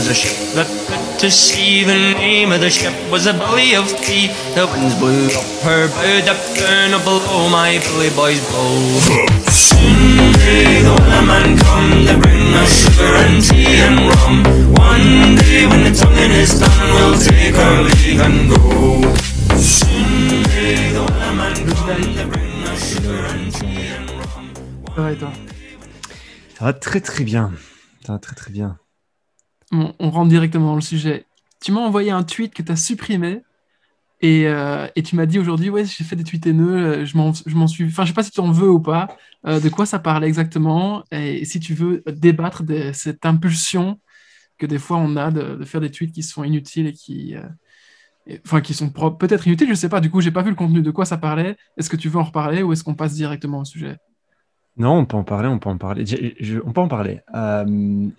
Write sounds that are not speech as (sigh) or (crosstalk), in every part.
was a ship that put to sea. The name of the ship was a Billy of Tea. The winds blew up her bow, up down, up below my Billy boys blow. Soon may the man come to bring us sugar and tea and rum. One day when the tonguing is done, we'll take our leave and go. Soon may the man come to bring us sugar and tea and rum. Ça va très très bien. Ça va très très bien. On, rentre directement dans le sujet. Tu m'as envoyé un tweet que tu as supprimé et, euh, et tu m'as dit aujourd'hui, ouais, j'ai fait des tweets haineux, euh, je m'en suis... Enfin, je sais pas si tu en veux ou pas, euh, de quoi ça parlait exactement et si tu veux débattre de cette impulsion que des fois on a de, faire des tweets qui sont inutiles et qui... Enfin, qui sont peut-être inutiles, je sais pas. Du coup, j'ai pas vu le contenu de quoi ça parlait. Est-ce que tu veux en reparler ou est-ce qu'on passe directement au sujet? Non, on peut en parler, on peut en parler. Je- on peut en parler.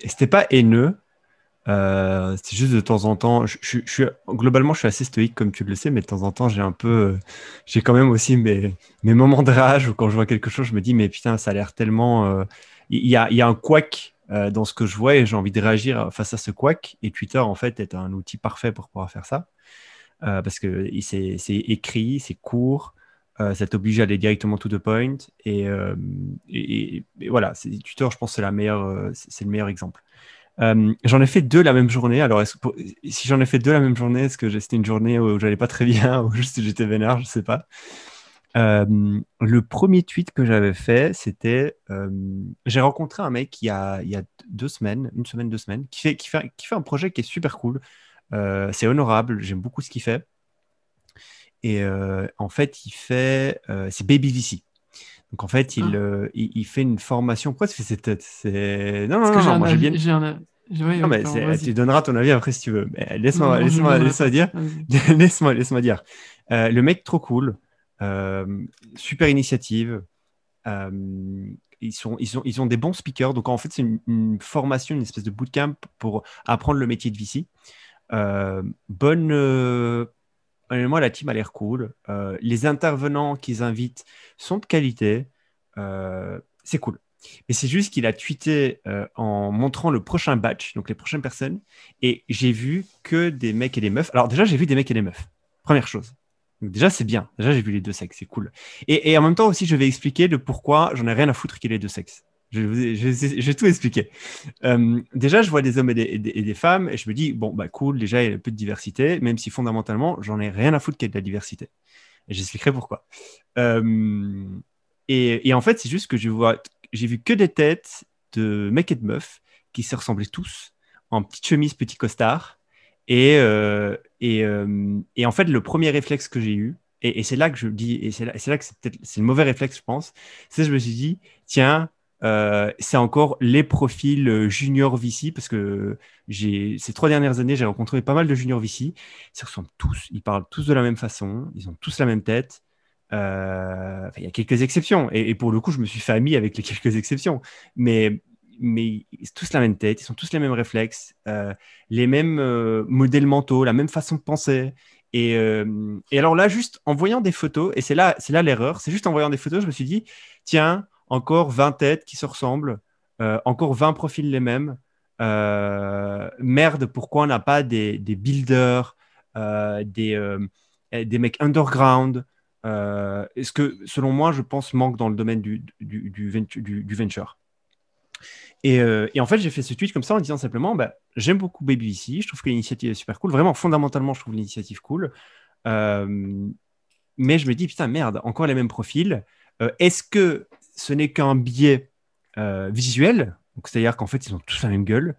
C'était pas haineux. Euh, c'était juste de temps en temps. Je, suis globalement, je suis assez stoïque comme tu le sais, mais de temps en temps, j'ai un peu, euh, j'ai quand même aussi mes, mes moments de rage où quand je vois quelque chose, je me dis mais putain, ça a l'air tellement. euh, Il y, a, y a un couac dans ce que je vois et j'ai envie de réagir face à ce couac. Et Twitter en fait est un outil parfait pour pouvoir faire ça parce que c'est c'est écrit, c'est court. Ça t'oblige à aller directement to the point. Et, et- voilà, c'est- Twitter, je pense, c'est c'est c'est le meilleur exemple. Euh, j'en ai fait deux la même journée. Alors, pour- si j'en ai fait deux la même journée, est-ce que c'était une journée où j'allais pas très bien (laughs) ou juste j'étais vénère, je sais pas. Euh, le premier tweet que j'avais fait, c'était euh, j'ai rencontré un mec il y, a, il y a deux semaines, une semaine, deux semaines, qui fait, qui fait, qui fait un projet qui est super cool. C'est honorable, j'aime beaucoup ce qu'il fait. Et en fait, il fait. c'est Baby VC. Donc en fait, il, Ah. euh, il, il fait une formation. Pourquoi tu fais cette tête? C'est. Non, non, non, moi j'ai bien. un- Non, mais tu donneras ton avis après si tu veux. Laisse-moi laisse-moi pas. dire. (laughs) Laisse-moi laisse-moi dire. Euh, le mec trop cool, euh, super initiative. euh, ils, sont, ils, ont, ils ont des bons speakers. Donc en fait, c'est une, une formation, une espèce de bootcamp pour apprendre le métier de VC. Bonne. honnêtement, la team a l'air cool. Les intervenants qu'ils invitent sont de qualité. C'est cool. Mais c'est juste qu'il a tweeté euh, en montrant le prochain batch, donc les prochaines personnes, et j'ai vu que des mecs et des meufs. Alors déjà, j'ai vu des mecs et des meufs. Première chose. Déjà, c'est bien. Déjà, j'ai vu les deux sexes, c'est cool. Et, en même temps aussi, je vais expliquer le pourquoi j'en ai rien à foutre qu'il y ait les deux sexes. Je, vais- tout expliquer. Euh, déjà, je vois des hommes et des, femmes, et je me dis, bon, bah cool, déjà, il y a un peu de diversité, même si fondamentalement, j'en ai rien à foutre qu'il y ait de la diversité. J'expliquerai pourquoi. Euh, et en fait, c'est juste que je vois, j'ai vu que des têtes de mecs et de meufs qui se ressemblaient tous en petite chemise, petit costard. Et, euh, euh, et en fait, le premier réflexe que j'ai eu, et, c'est là que je dis, et c'est là, que c'est peut-être le mauvais réflexe, je pense, c'est que je me suis dit, tiens, euh, c'est encore les profils junior VC, parce que j'ai ces trois dernières années, j'ai rencontré pas mal de junior VC. Ils se ressemblent tous, ils parlent tous de la même façon, ils ont tous la même tête. Euh, il y a quelques exceptions, et, pour le coup, je me suis fait ami avec les (laughs) quelques exceptions, mais, mais ils ont tous la même tête, ils ont tous les mêmes réflexes, euh, les mêmes euh, modèles mentaux, la même façon de penser. Et, et alors là, juste en voyant des photos, et c'est là, l'erreur, c'est juste en voyant des photos, je me suis dit, tiens, encore 20 têtes qui se ressemblent, encore 20 profils les mêmes. Merde, pourquoi on n'a pas des, des builders, des, des mecs underground euh, Ce que, selon moi, je pense, manque dans le domaine du, du, du, du- venture? Et, euh, et en fait, j'ai fait ce tweet comme ça en disant simplement bah, J'aime beaucoup Baby VC, je trouve que l'initiative est super cool. Vraiment, fondamentalement, je trouve l'initiative cool. Euh, mais je me dis Putain, merde, encore les mêmes profils. Est-ce que ce n'est qu'un biais visuel? C'est-à-dire qu'en fait, ils ont tous la même gueule,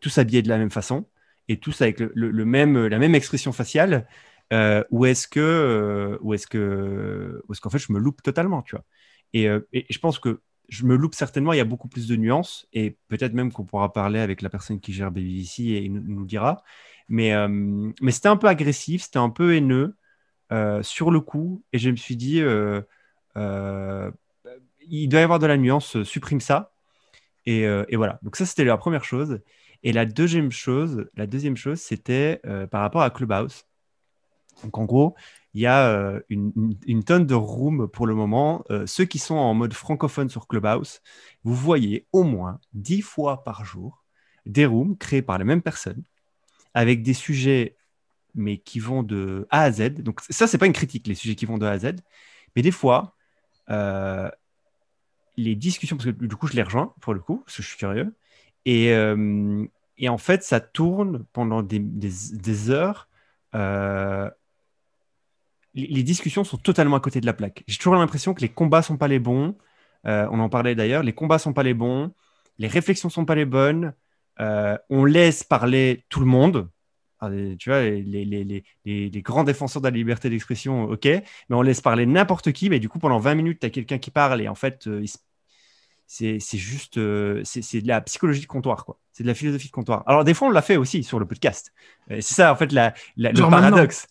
tous habillés de la même façon et tous avec le même, la même expression faciale euh, ou est-ce que, euh, ou est-ce que, ou est-ce qu'en fait je me loupe totalement, tu vois et, euh, et je pense que je me loupe certainement. Il y a beaucoup plus de nuances et peut-être même qu'on pourra parler avec la personne qui gère BBC et il nous, nous dira. Mais, c'était un peu agressif, c'était un peu haineux sur le coup et je me suis dit, il doit y avoir de la nuance, supprime ça. Et, voilà. Donc ça c'était la première chose. Et la deuxième chose, la deuxième chose, c'était par rapport à Clubhouse. Donc en gros, il y a euh, une, tonne de rooms pour le moment. Euh, ceux qui sont en mode francophone sur Clubhouse, vous voyez au moins dix fois par jour des rooms créés par les mêmes personnes, avec des sujets, mais qui vont de A à Z. Donc ça, c'est pas une critique, les sujets qui vont de A à Z. Mais des fois, euh, les discussions, parce que du coup, je les rejoins, pour le coup, parce que je suis curieux. Et, en fait, ça tourne pendant des, heures. Les, discussions sont totalement à côté de la plaque. J'ai toujours l'impression que les combats sont pas les bons. Euh, on en parlait d'ailleurs. Les combats sont pas les bons. Les réflexions sont pas les bonnes. Euh, on laisse parler tout le monde. Ah, Tu vois, les, les, les, les- grands défenseurs de la liberté d'expression, ok, mais on laisse parler n'importe qui. Mais du coup, pendant 20 minutes, tu as quelqu'un qui parle et en fait, euh, c'est juste, c'est de la psychologie de comptoir, quoi. C'est de la philosophie de comptoir. Alors, des fois, on l'a fait aussi sur le podcast. C'est ça, en fait, la, la- le paradoxe.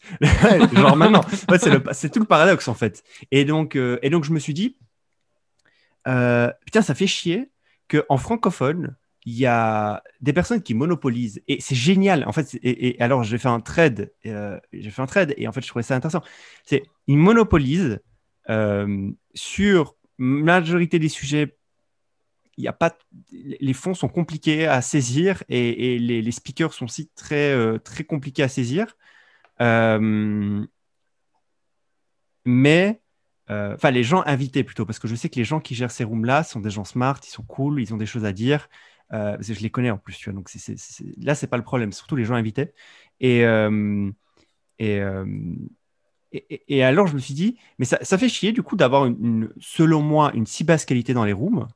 Genre maintenant. (laughs) C'est le- c'est tout le paradoxe, en fait. Et donc, euh, et donc je me suis dit, euh, putain, ça fait chier qu'en francophone, il y a des personnes qui monopolisent. Et c'est génial. En fait, et alors, j'ai fait un trade. euh, j'ai fait un trade et en fait, je trouvais ça intéressant. C'est ils monopolisent euh, sur majorité des sujets. Il a pas, les fonds sont compliqués à saisir et, les, speakers sont aussi très, euh, très compliqués à saisir. Euh, mais euh, enfin les gens invités plutôt, parce que je sais que les gens qui gèrent ces rooms-là sont des gens smart, ils sont cool, ils ont des choses à dire, je les connais en plus, tu vois, donc c'est, c'est, c'est- là c'est pas le problème, surtout les gens invités. Et, et, alors je me suis dit, mais ça, ça fait chier du coup d'avoir une- selon moi une si basse qualité dans les rooms.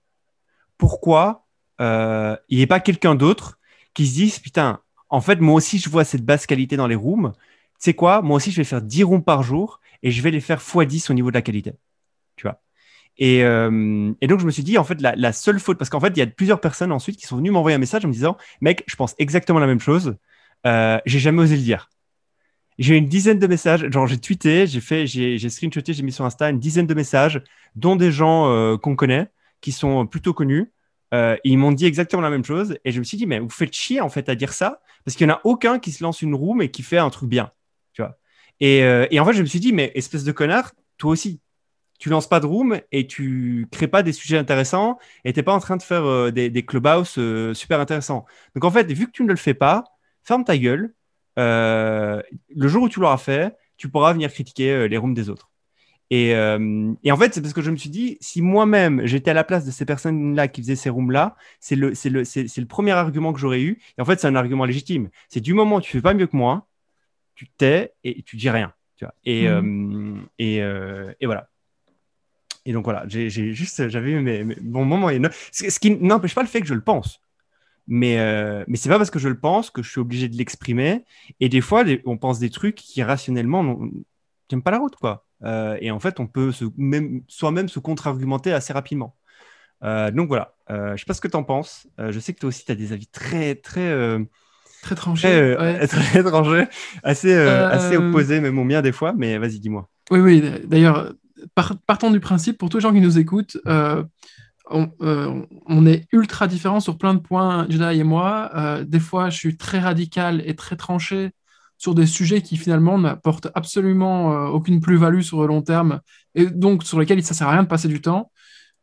Pourquoi euh, il n'y ait pas quelqu'un d'autre qui se dise, putain, en fait moi aussi je vois cette basse qualité dans les rooms, tu sais quoi, moi aussi je vais faire 10 rooms par jour et je vais les faire x10 au niveau de la qualité. Tu vois? Et, euh, donc, je me suis dit, en fait, la, seule faute, parce qu'en fait, il y a plusieurs personnes ensuite qui sont venues m'envoyer un message en me disant, mec, je pense exactement la même chose, euh, j'ai jamais osé le dire. J'ai une dizaine de messages, genre j'ai tweeté, j'ai fait, j'ai j'ai screenshoté, j'ai mis sur Insta une dizaine de messages, dont des gens euh, qu'on connaît, qui sont plutôt connus. Euh, ils m'ont dit exactement la même chose, et je me suis dit, mais vous faites chier en fait à dire ça, parce qu'il n'y en a aucun qui se lance une room et qui fait un truc bien, tu vois. Et, euh, et en fait, je me suis dit, mais espèce de connard, toi aussi, tu lances pas de room et tu crées pas des sujets intéressants et t'es pas en train de faire euh, des, des clubhouse super intéressants. Donc en fait, vu que tu ne le fais pas, ferme ta gueule. Le jour où tu l'auras fait, tu pourras venir critiquer les rooms des autres. Et, euh, et en fait, c'est parce que je me suis dit, si moi-même j'étais à la place de ces personnes-là qui faisaient ces rooms-là, c'est le, c'est le, c'est, c'est le premier argument que j'aurais eu. Et en fait, c'est un argument légitime. C'est du moment où tu fais pas mieux que moi, tu te tais et tu dis rien. Tu vois. Et, euh, et, euh, et voilà. Et donc voilà, j'ai j'ai juste, j'avais eu mes, mes bons moments. Et ne- ce ce qui n'empêche pas le fait que je le pense. Mais, mais c'est pas parce que je le pense que je suis obligé de l'exprimer. Et des fois, on pense des trucs qui rationnellement tiennent pas la route, quoi. Euh, et en fait, on peut soi-même se contre-argumenter assez rapidement. Euh, donc voilà, euh, je sais pas ce que tu en penses. Je sais que toi aussi, tu as des avis très, très, Très tranché. très, ouais. (laughs) très étrangers, assez, assez opposés, même au mien des fois. Mais vas-y, dis-moi. Oui, oui. D'ailleurs, par- partons du principe, pour tous les gens qui nous écoutent, on, euh, on est ultra différents sur plein de points, Jedi et moi. Euh, des fois, je suis très radical et très tranché sur des sujets qui finalement n'apportent absolument euh, aucune plus-value sur le long terme et donc sur lesquels ça sert à rien de passer du temps.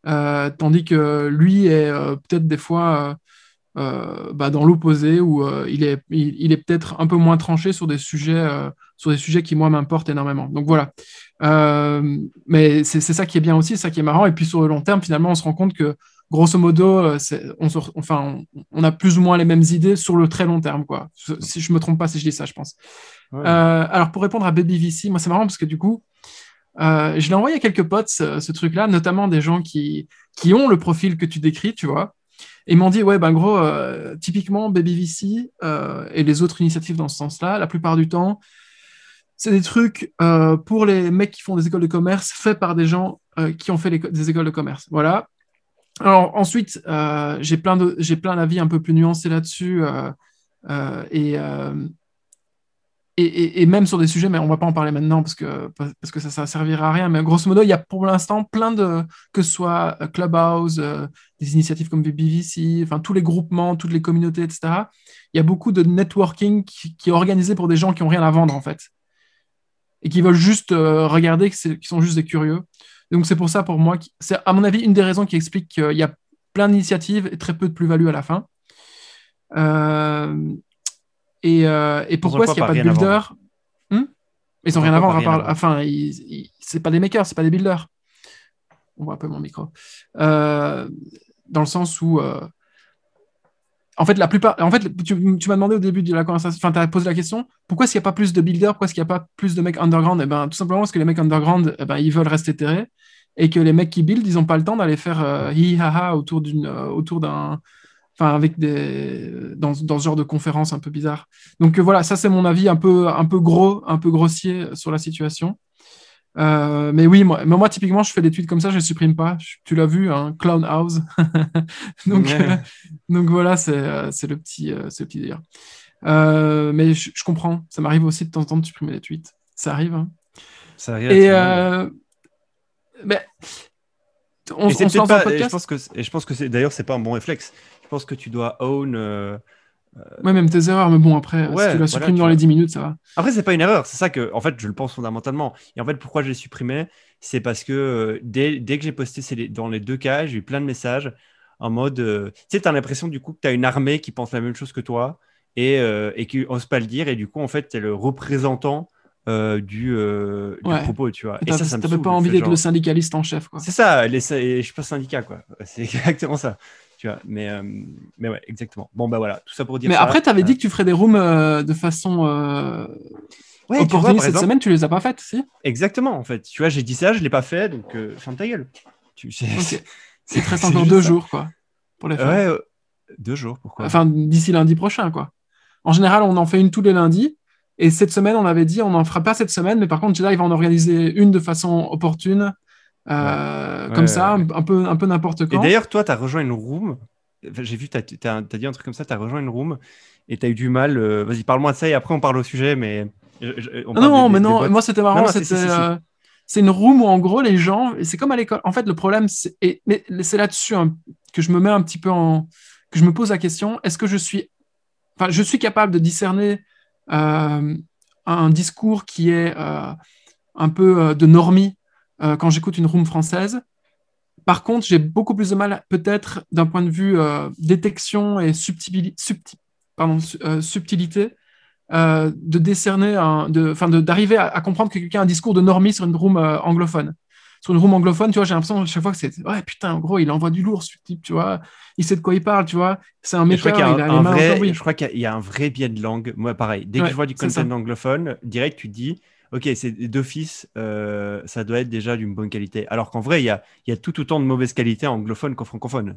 Euh, tandis que lui est euh, peut-être des fois bah, dans l'opposé où il est, peut-être un peu moins tranché sur des sujets, sur des sujets qui, moi, m'importent énormément. Donc voilà. Mais c'est c'est ça qui est bien aussi, c'est ça qui est marrant. Et puis sur le long terme, finalement, on se rend compte que, grosso modo, euh, c'est- on, se enfin, on, a plus ou moins les mêmes idées sur le très long terme. Quoi. Si je me trompe pas si je dis ça, je pense. Ouais. Euh, alors pour répondre à Baby VC, moi c'est marrant parce que du coup, euh, je l'ai envoyé à quelques potes, ce, ce truc-là, notamment des gens qui, qui ont le profil que tu décris, tu vois. Et ils m'ont dit, ouais, ben gros, euh, typiquement Baby VC euh, et les autres initiatives dans ce sens-là, la plupart du temps, c'est des trucs pour les mecs qui font des écoles de commerce, faits par des gens qui ont fait les- des écoles de commerce. Voilà. Alors ensuite, euh, j'ai plein d'avis un peu plus nuancés là-dessus. euh, euh, et, et, et- même sur des sujets, mais on va pas en parler maintenant parce que, parce que ça, ça servira à rien. Mais grosso modo, il y a pour l'instant plein de, que ce soit Clubhouse, des initiatives comme BBVC, enfin tous les groupements, toutes les communautés, etc. Il y a beaucoup de networking qui, est organisé pour des gens qui ont rien à vendre en fait et qui veulent juste regarder, qui sont juste des curieux. Donc c'est pour ça, pour moi, c'est à mon avis une des raisons qui explique qu'il y a plein d'initiatives et très peu de plus-value à la fin. Euh, et, euh, et pourquoi est-ce qu'il n'y a pas de builder Hmm? Ils ont Pourquoi rien à vendre. à part- Enfin, c'est pas des makers, c'est pas des builders. On voit un peu mon micro. Euh, dans le sens où. en fait, la plupart. En fait, tu, tu m'as demandé au début de la conversation, enfin, tu as posé la question pourquoi est-ce qu'il n'y a pas plus de builders? Pourquoi est-ce qu'il n'y a pas plus de mecs underground? Eh ben, tout simplement parce que les mecs underground, eh ben, ils veulent rester terrés et que les mecs qui build, ils n'ont pas le temps d'aller faire euh, hi ha ha autour d'une, euh, autour d'un, enfin avec des, dans, dans ce genre de conférence un peu bizarre. Donc euh, voilà, ça c'est mon avis un peu, un peu gros, un peu grossier sur la situation. Mais oui, moi, mais moi, typiquement, je fais des tweets comme ça, je les supprime pas. Je- tu l'as vu, hein, Clown House. (laughs) donc, Ouais. (laughs) donc voilà, c'est c'est le petit, c'est le petit délire. Mais je, je comprends, ça m'arrive aussi de temps en temps de supprimer des tweets. Ça arrive. hein. Ça arrive Et, ben, on, on se lance pas- et je pense que et je pense que c'est d'ailleurs c'est pas un bon réflexe. Je pense que tu dois own. euh, Ouais, même tes erreurs, mais bon, après, si tu la supprimes dans les 10 minutes, ça va. Après c'est pas une erreur. C'est ça que en fait je le pense fondamentalement. Et en fait pourquoi je l'ai supprimé, c'est parce que euh, dès, dès que j'ai posté c'est dans les deux cas, j'ai eu plein de messages en mode euh, tu sais t'as l'impression du coup que t'as une armée qui pense la même chose que toi et euh, et qui ose pas le dire et du coup en fait t'es le représentant euh, du, euh, du Ouais. propos tu vois. Et ça ça me saoule, pas envie d'être genre- le syndicaliste en chef, quoi. C'est ça, les, je suis pas syndicat, quoi. (laughs) C'est exactement ça. Tu vois, mais, euh, mais ouais, exactement. Bon, bah voilà, tout ça pour dire Mais ça. après, tu avais Euh, dit que tu ferais des rooms euh, de façon euh, ouais, tu vois, opportuniste par cette exemple, semaine, tu les as pas faites, si? Exactement, en fait. Tu vois, j'ai dit ça, je l'ai pas fait, donc euh, ferme ta gueule. Tu, c'est, c'est- c'est (laughs) encore deux ça. jours, quoi, pour les faire. Ouais, euh, deux jours, pourquoi? Enfin, d'ici lundi prochain, quoi. En général, on en fait une tous les lundis. Et cette semaine, on avait dit, on n'en fera pas cette semaine, mais par contre, Jedi va en organiser une de façon opportune, euh, Ouais. comme Ouais, ça, ouais, un peu, un peu n'importe Et quand. d'ailleurs, toi, tu as rejoint une room. J'ai vu, tu as, dit un truc comme ça, tu as rejoint une room et tu as eu du mal. euh, Vas-y, parle-moi de ça et après on parle au sujet, mais. je- je- on Ah non, des- mais des- non, moi c'était marrant, Non, non, c'était, euh, c'est une room où en gros les gens, et c'est comme à l'école. En fait, le problème, c'est, et- là-dessus hein, que je me mets un petit peu en, que je me pose la question, est-ce que je suis, enfin, je suis capable de discerner un discours qui est euh, un peu euh, de normie euh, quand j'écoute une room française. Par contre, j'ai beaucoup plus de mal, peut-être d'un point de vue euh, détection et euh, subtilité, euh, de décerner, d'arriver à, à comprendre que quelqu'un a un discours de normie sur une room euh, anglophone. Sur une room anglophone, tu vois, j'ai l'impression à chaque fois que c'est ouais putain, en gros, il envoie du lourd, ce type, tu vois, il sait de quoi il parle, tu vois, c'est un mec, je crois il, qu'il y a un, vrai, cambouis. je crois qu'il y a- il y a un vrai biais de langue. Moi, pareil, dès que Ouais, je vois du content anglophone, direct, tu te dis, ok, c'est d'office, euh, ça doit être déjà d'une bonne qualité. Alors qu'en vrai, il y a, il y a tout autant de mauvaise qualité anglophone qu'en francophone.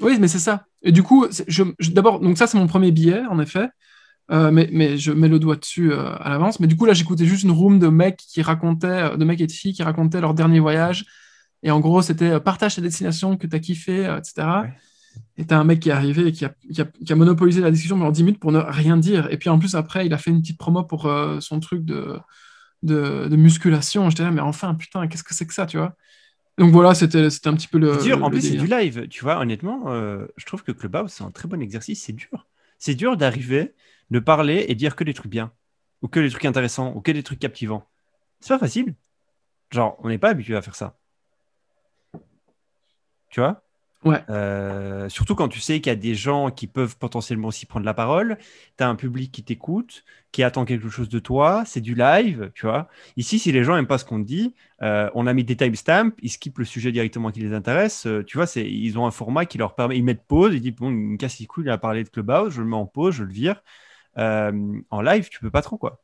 Oui, mais c'est ça. Et du coup, c'est- je, je- d'abord, donc ça, c'est mon premier billet, en effet. Euh, mais, mais je mets le doigt dessus euh, à l'avance. Mais du coup, là, j'écoutais juste une room de mecs qui racontaient, de mecs et de filles qui racontaient leur dernier voyage. Et en gros, c'était euh, partage ta destination que tu as kiffé, euh, etc. Ouais. Et t'as un mec qui est arrivé et qui a, qui a- qui a monopolisé la discussion pendant 10 minutes pour ne rien dire. Et puis en plus, après, il a fait une petite promo pour euh, son truc de, de, de musculation. J'étais là, mais enfin, putain, qu'est-ce que c'est que ça, tu vois? Donc voilà, c'était un petit peu le. c'est dur. En le plus, c'est du live. Tu vois, honnêtement, euh, je trouve que Clubhouse, c'est un très bon exercice. C'est dur. C'est dur d'arriver, de parler et dire que des trucs bien, ou que des trucs intéressants, ou que des trucs captivants. C'est pas facile. Genre, on n'est pas habitué à faire ça. Tu vois? Ouais. Euh, surtout quand tu sais qu'il y a des gens qui peuvent potentiellement aussi prendre la parole, tu as un public qui t'écoute, qui attend quelque chose de toi, c'est du live, tu vois. Ici, si les gens n'aiment pas ce qu'on dit, euh, on a mis des timestamps, ils skippent le sujet directement qui les intéresse, euh, tu vois, c'est, ils ont un format qui leur permet, ils mettent pause, ils disent, bon, il me casse les couilles, il a parlé de Clubhouse, je le mets en pause, je le vire. Euh, en live, tu peux pas trop, quoi.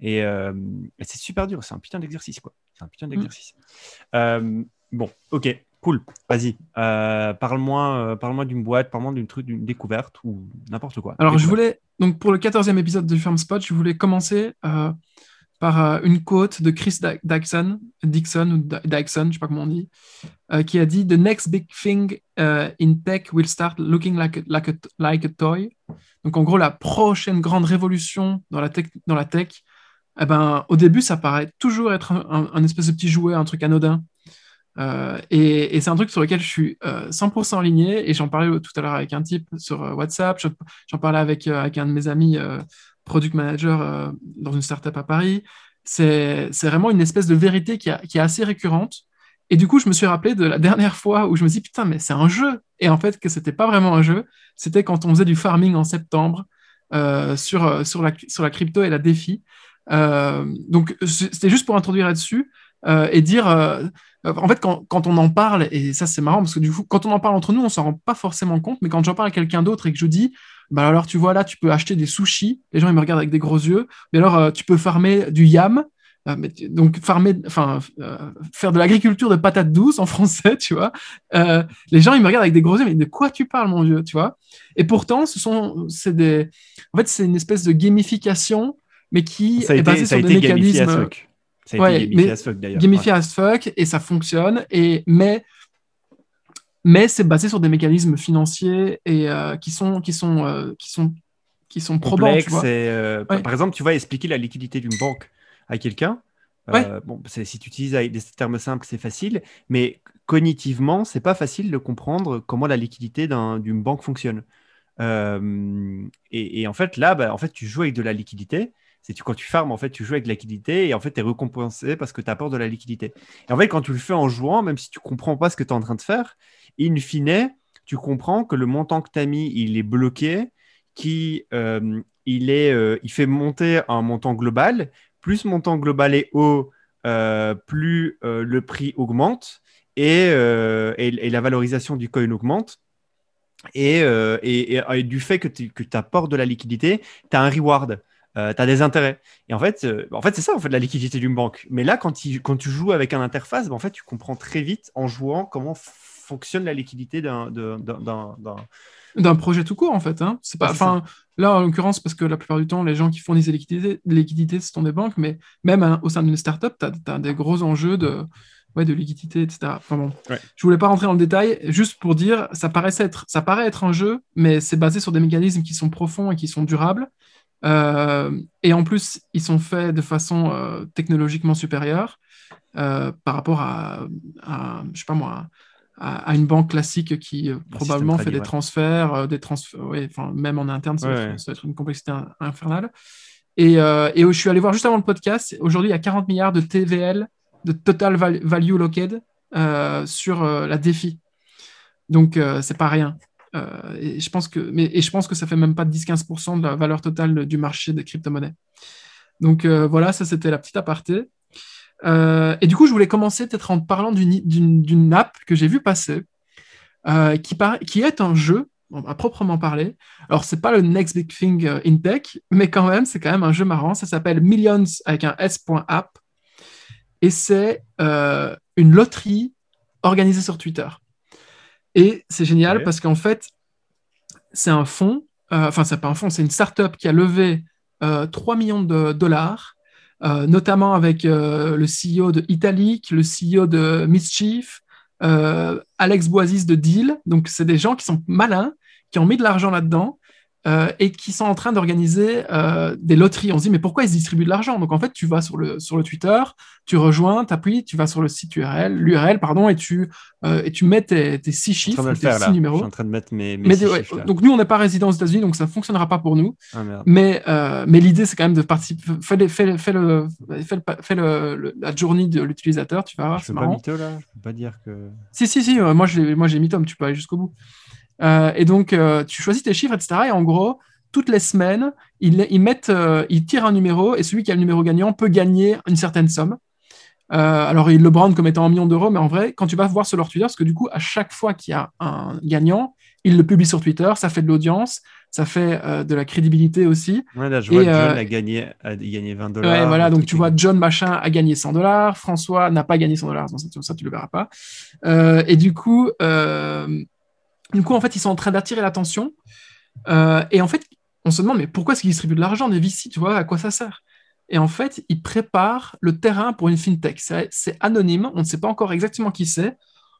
Et, euh, et c'est super dur, c'est un putain d'exercice, quoi. C'est un putain d'exercice. Euh, bon, ok, cool. Vas-y, parle-moi, parle-moi d'une boîte, parle-moi d'une truc, d'une découverte ou n'importe quoi. Alors, je voulais, donc pour le 14e épisode de Firm Spot, je voulais commencer par une quote de Chris Dixon, Dixon ou Dixon, je sais pas comment on dit, euh, qui a dit The next big thing uh, in tech will start looking like a, like, a, like a toy. Donc, en gros, la prochaine grande révolution dans la tech, dans la eh ben, au début, ça paraît toujours être un, espèce de petit jouet, un truc anodin. Euh, et c'est un truc sur lequel je suis euh, 100% aligné. Et j'en parlais tout à l'heure avec un type sur euh, WhatsApp. Je- J'en parlais avec, euh, un de mes amis euh, product manager euh, dans une startup à Paris. C'est vraiment une espèce de vérité qui est assez récurrente. Et du coup, je me suis rappelé de la (laughs) dernière fois où je me dis putain, mais c'est un jeu. Et en fait, que c'était pas vraiment un jeu. C'était quand on faisait du farming en septembre euh, sur, euh, sur, la, sur la crypto et la défi. Euh, donc, c'était juste pour introduire là-dessus et dire. en fait, quand, quand, on en parle, et ça c'est marrant parce que du coup, quand on en parle entre nous, on s'en rend pas forcément compte, mais quand j'en parle à quelqu'un d'autre et que je dis, bah alors tu vois là, tu peux acheter des sushis, les gens ils me regardent avec des gros yeux, mais alors tu peux farmer du yam, euh, donc farmer, enfin euh, faire de l'agriculture de patates douces en français, tu vois. Euh, les gens ils me regardent avec des gros yeux, mais de quoi tu parles, mon vieux, tu vois? Et pourtant, ce sont, c'est des, en fait, c'est une espèce de gamification, mais qui est basée sur des mécanismes. Ça a été gamifié as fuck d'ailleurs. Gamifié as fuck et ça fonctionne. Et mais mais c'est basé sur des mécanismes financiers et qui sont qui sont qui sont qui sont probants. Tu vois. Par exemple, tu vas expliquer la liquidité d'une banque à quelqu'un. Euh, bon, si tu utilises des termes simples, c'est facile, mais cognitivement, c'est pas facile de comprendre comment la liquidité d'une banque fonctionne. Euh, et, en fait, là, bah, en fait, tu joues avec de la liquidité. C'est tu, quand tu farmes, en fait, tu joues avec de la liquidité et en fait, tu es récompensé parce que tu apportes de la liquidité. Et en fait, quand tu le fais en jouant, même si tu comprends pas ce que tu es en train de faire, in fine, tu comprends que le montant que tu as mis, il est bloqué, qui euh, il, est, il fait monter un montant global, plus montant global est haut, euh, plus euh, le prix augmente euh, et, et, la valorisation du coin augmente. Et, et du fait que tu apportes de la liquidité, tu as un reward. tu as des intérêts. Et en fait, en fait c'est ça en fait, la liquidité d'une banque. Mais là, quand, quand tu joues avec un interface, ben, en fait, tu comprends très vite en jouant comment fonctionne la liquidité d'un d'un projet tout court en fait. Hein. C'est pas, enfin, là en l'occurrence parce que la plupart du temps les gens qui fournissent des liquidités, liquidités ce sont des banques, mais même hein, au sein d'une startup, tu as, des gros enjeux de, ouais, de liquidité, etc. Enfin bon, je voulais pas rentrer dans le détail, juste pour dire, ça paraît être, ça paraît être un jeu, mais c'est basé sur des mécanismes qui sont profonds et qui sont durables. Euh, et en plus, ils sont faits de façon euh, technologiquement supérieure euh, par rapport à, à, je sais pas moi, à, une banque classique qui euh, probablement fait des transferts, euh, des transferts enfin, même en interne, ça, va être une complexité infernale. Et, euh, et, je suis allé voir juste avant le podcast, aujourd'hui il y a 40 milliards de TVL, de Total Value Locked, sur la défi. Donc c'est pas rien. et, je pense que, mais, et je pense que ça fait même pas 10-15% de la valeur totale du marché des crypto-monnaies. Donc voilà, ça c'était la petite aparté. Euh, et du coup, je voulais commencer peut-être en parlant d'une app que j'ai vu passer, euh, qui, qui, est un jeu, à proprement parler. Alors, c'est pas le next big thing euh, in tech, mais quand même, c'est quand même un jeu marrant. Ça s'appelle Millions avec un S.app. Et c'est une loterie organisée sur Twitter. Et c'est génial parce qu'en fait, c'est un fonds, enfin, c'est pas un fonds, c'est une startup qui a levé 3 millions de dollars notamment avec euh, le CEO de Italic, le CEO de Mischief, euh, Alex Boisis de Deal. Donc, c'est des gens qui sont malins, qui ont mis de l'argent là-dedans euh, et qui sont en train d'organiser euh, des loteries. On se dit, mais pourquoi ils distribuent de l'argent? Donc en fait, tu vas sur le, sur le Twitter, tu rejoins, tu appuies, tu vas sur le site URL, l'URL, pardon, et tu, euh, et tu mets tes, tes six chiffres, tes six numéros. Je suis en train de mettre mes, mes six chiffres, Donc nous, on n'est pas résident aux États-Unis, donc ça ne fonctionnera pas pour nous. Ah, mais mais l'idée, c'est quand même de participer. Fais, fais, fais, le, fais, le, la journée de l'utilisateur, tu vas voir, c'est marrant. Pas mytho, là Je peux pas dire que. Si, si, si, moi j'ai mis Tom, tu peux aller jusqu'au bout. Euh, et donc, euh, tu choisis tes chiffres, etc. Et en gros, toutes les semaines, ils, ils, mettent, euh, ils tirent un numéro et celui qui a le numéro gagnant peut gagner une certaine somme. alors, ils le brandent comme étant un million d'euros, mais en vrai, quand tu vas voir sur leur Twitter, parce que du coup, à chaque fois qu'il y a un gagnant, ils le publient sur Twitter, ça fait de l'audience, ça fait de la crédibilité aussi. Ouais, là, je vois et, John a gagné, a gagné 20 dollars. Ouais, voilà, donc tu vois, John Machin a gagné 100 dollars, François n'a pas gagné 100 dollars, ça, ça, tu le verras pas. et du coup, du coup, en fait, ils sont en train d'attirer l'attention. Euh, et en fait, on se demande, mais pourquoi est-ce qu'ils distribuent de l'argent des VC Tu vois, à quoi ça sert? Et en fait, ils préparent le terrain pour une fintech. C'est anonyme, on ne sait pas encore exactement qui c'est.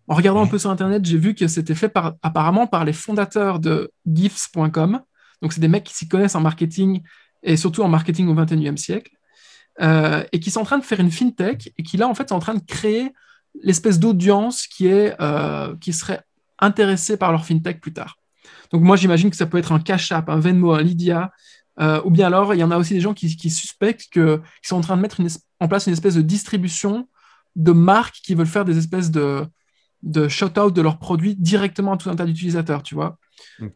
En regardant un peu sur Internet, j'ai vu que c'était fait par, apparemment par les fondateurs de gifs.com. Donc, c'est des mecs qui s'y connaissent en marketing et surtout en marketing au 21e siècle. Euh, et qui sont en train de faire une fintech et qui, là, en fait, sont en train de créer l'espèce d'audience qui, est, euh, qui serait intéressés par leur fintech plus tard. Donc moi, j'imagine que ça peut être un Cash App, un Venmo, un Lydia, euh, ou bien alors, il y en a aussi des gens qui, suspectent qu'ils sont en train de mettre en place une espèce de distribution de marques qui veulent faire des espèces de, de shout-out de leurs produits directement à tout un tas d'utilisateurs, tu vois.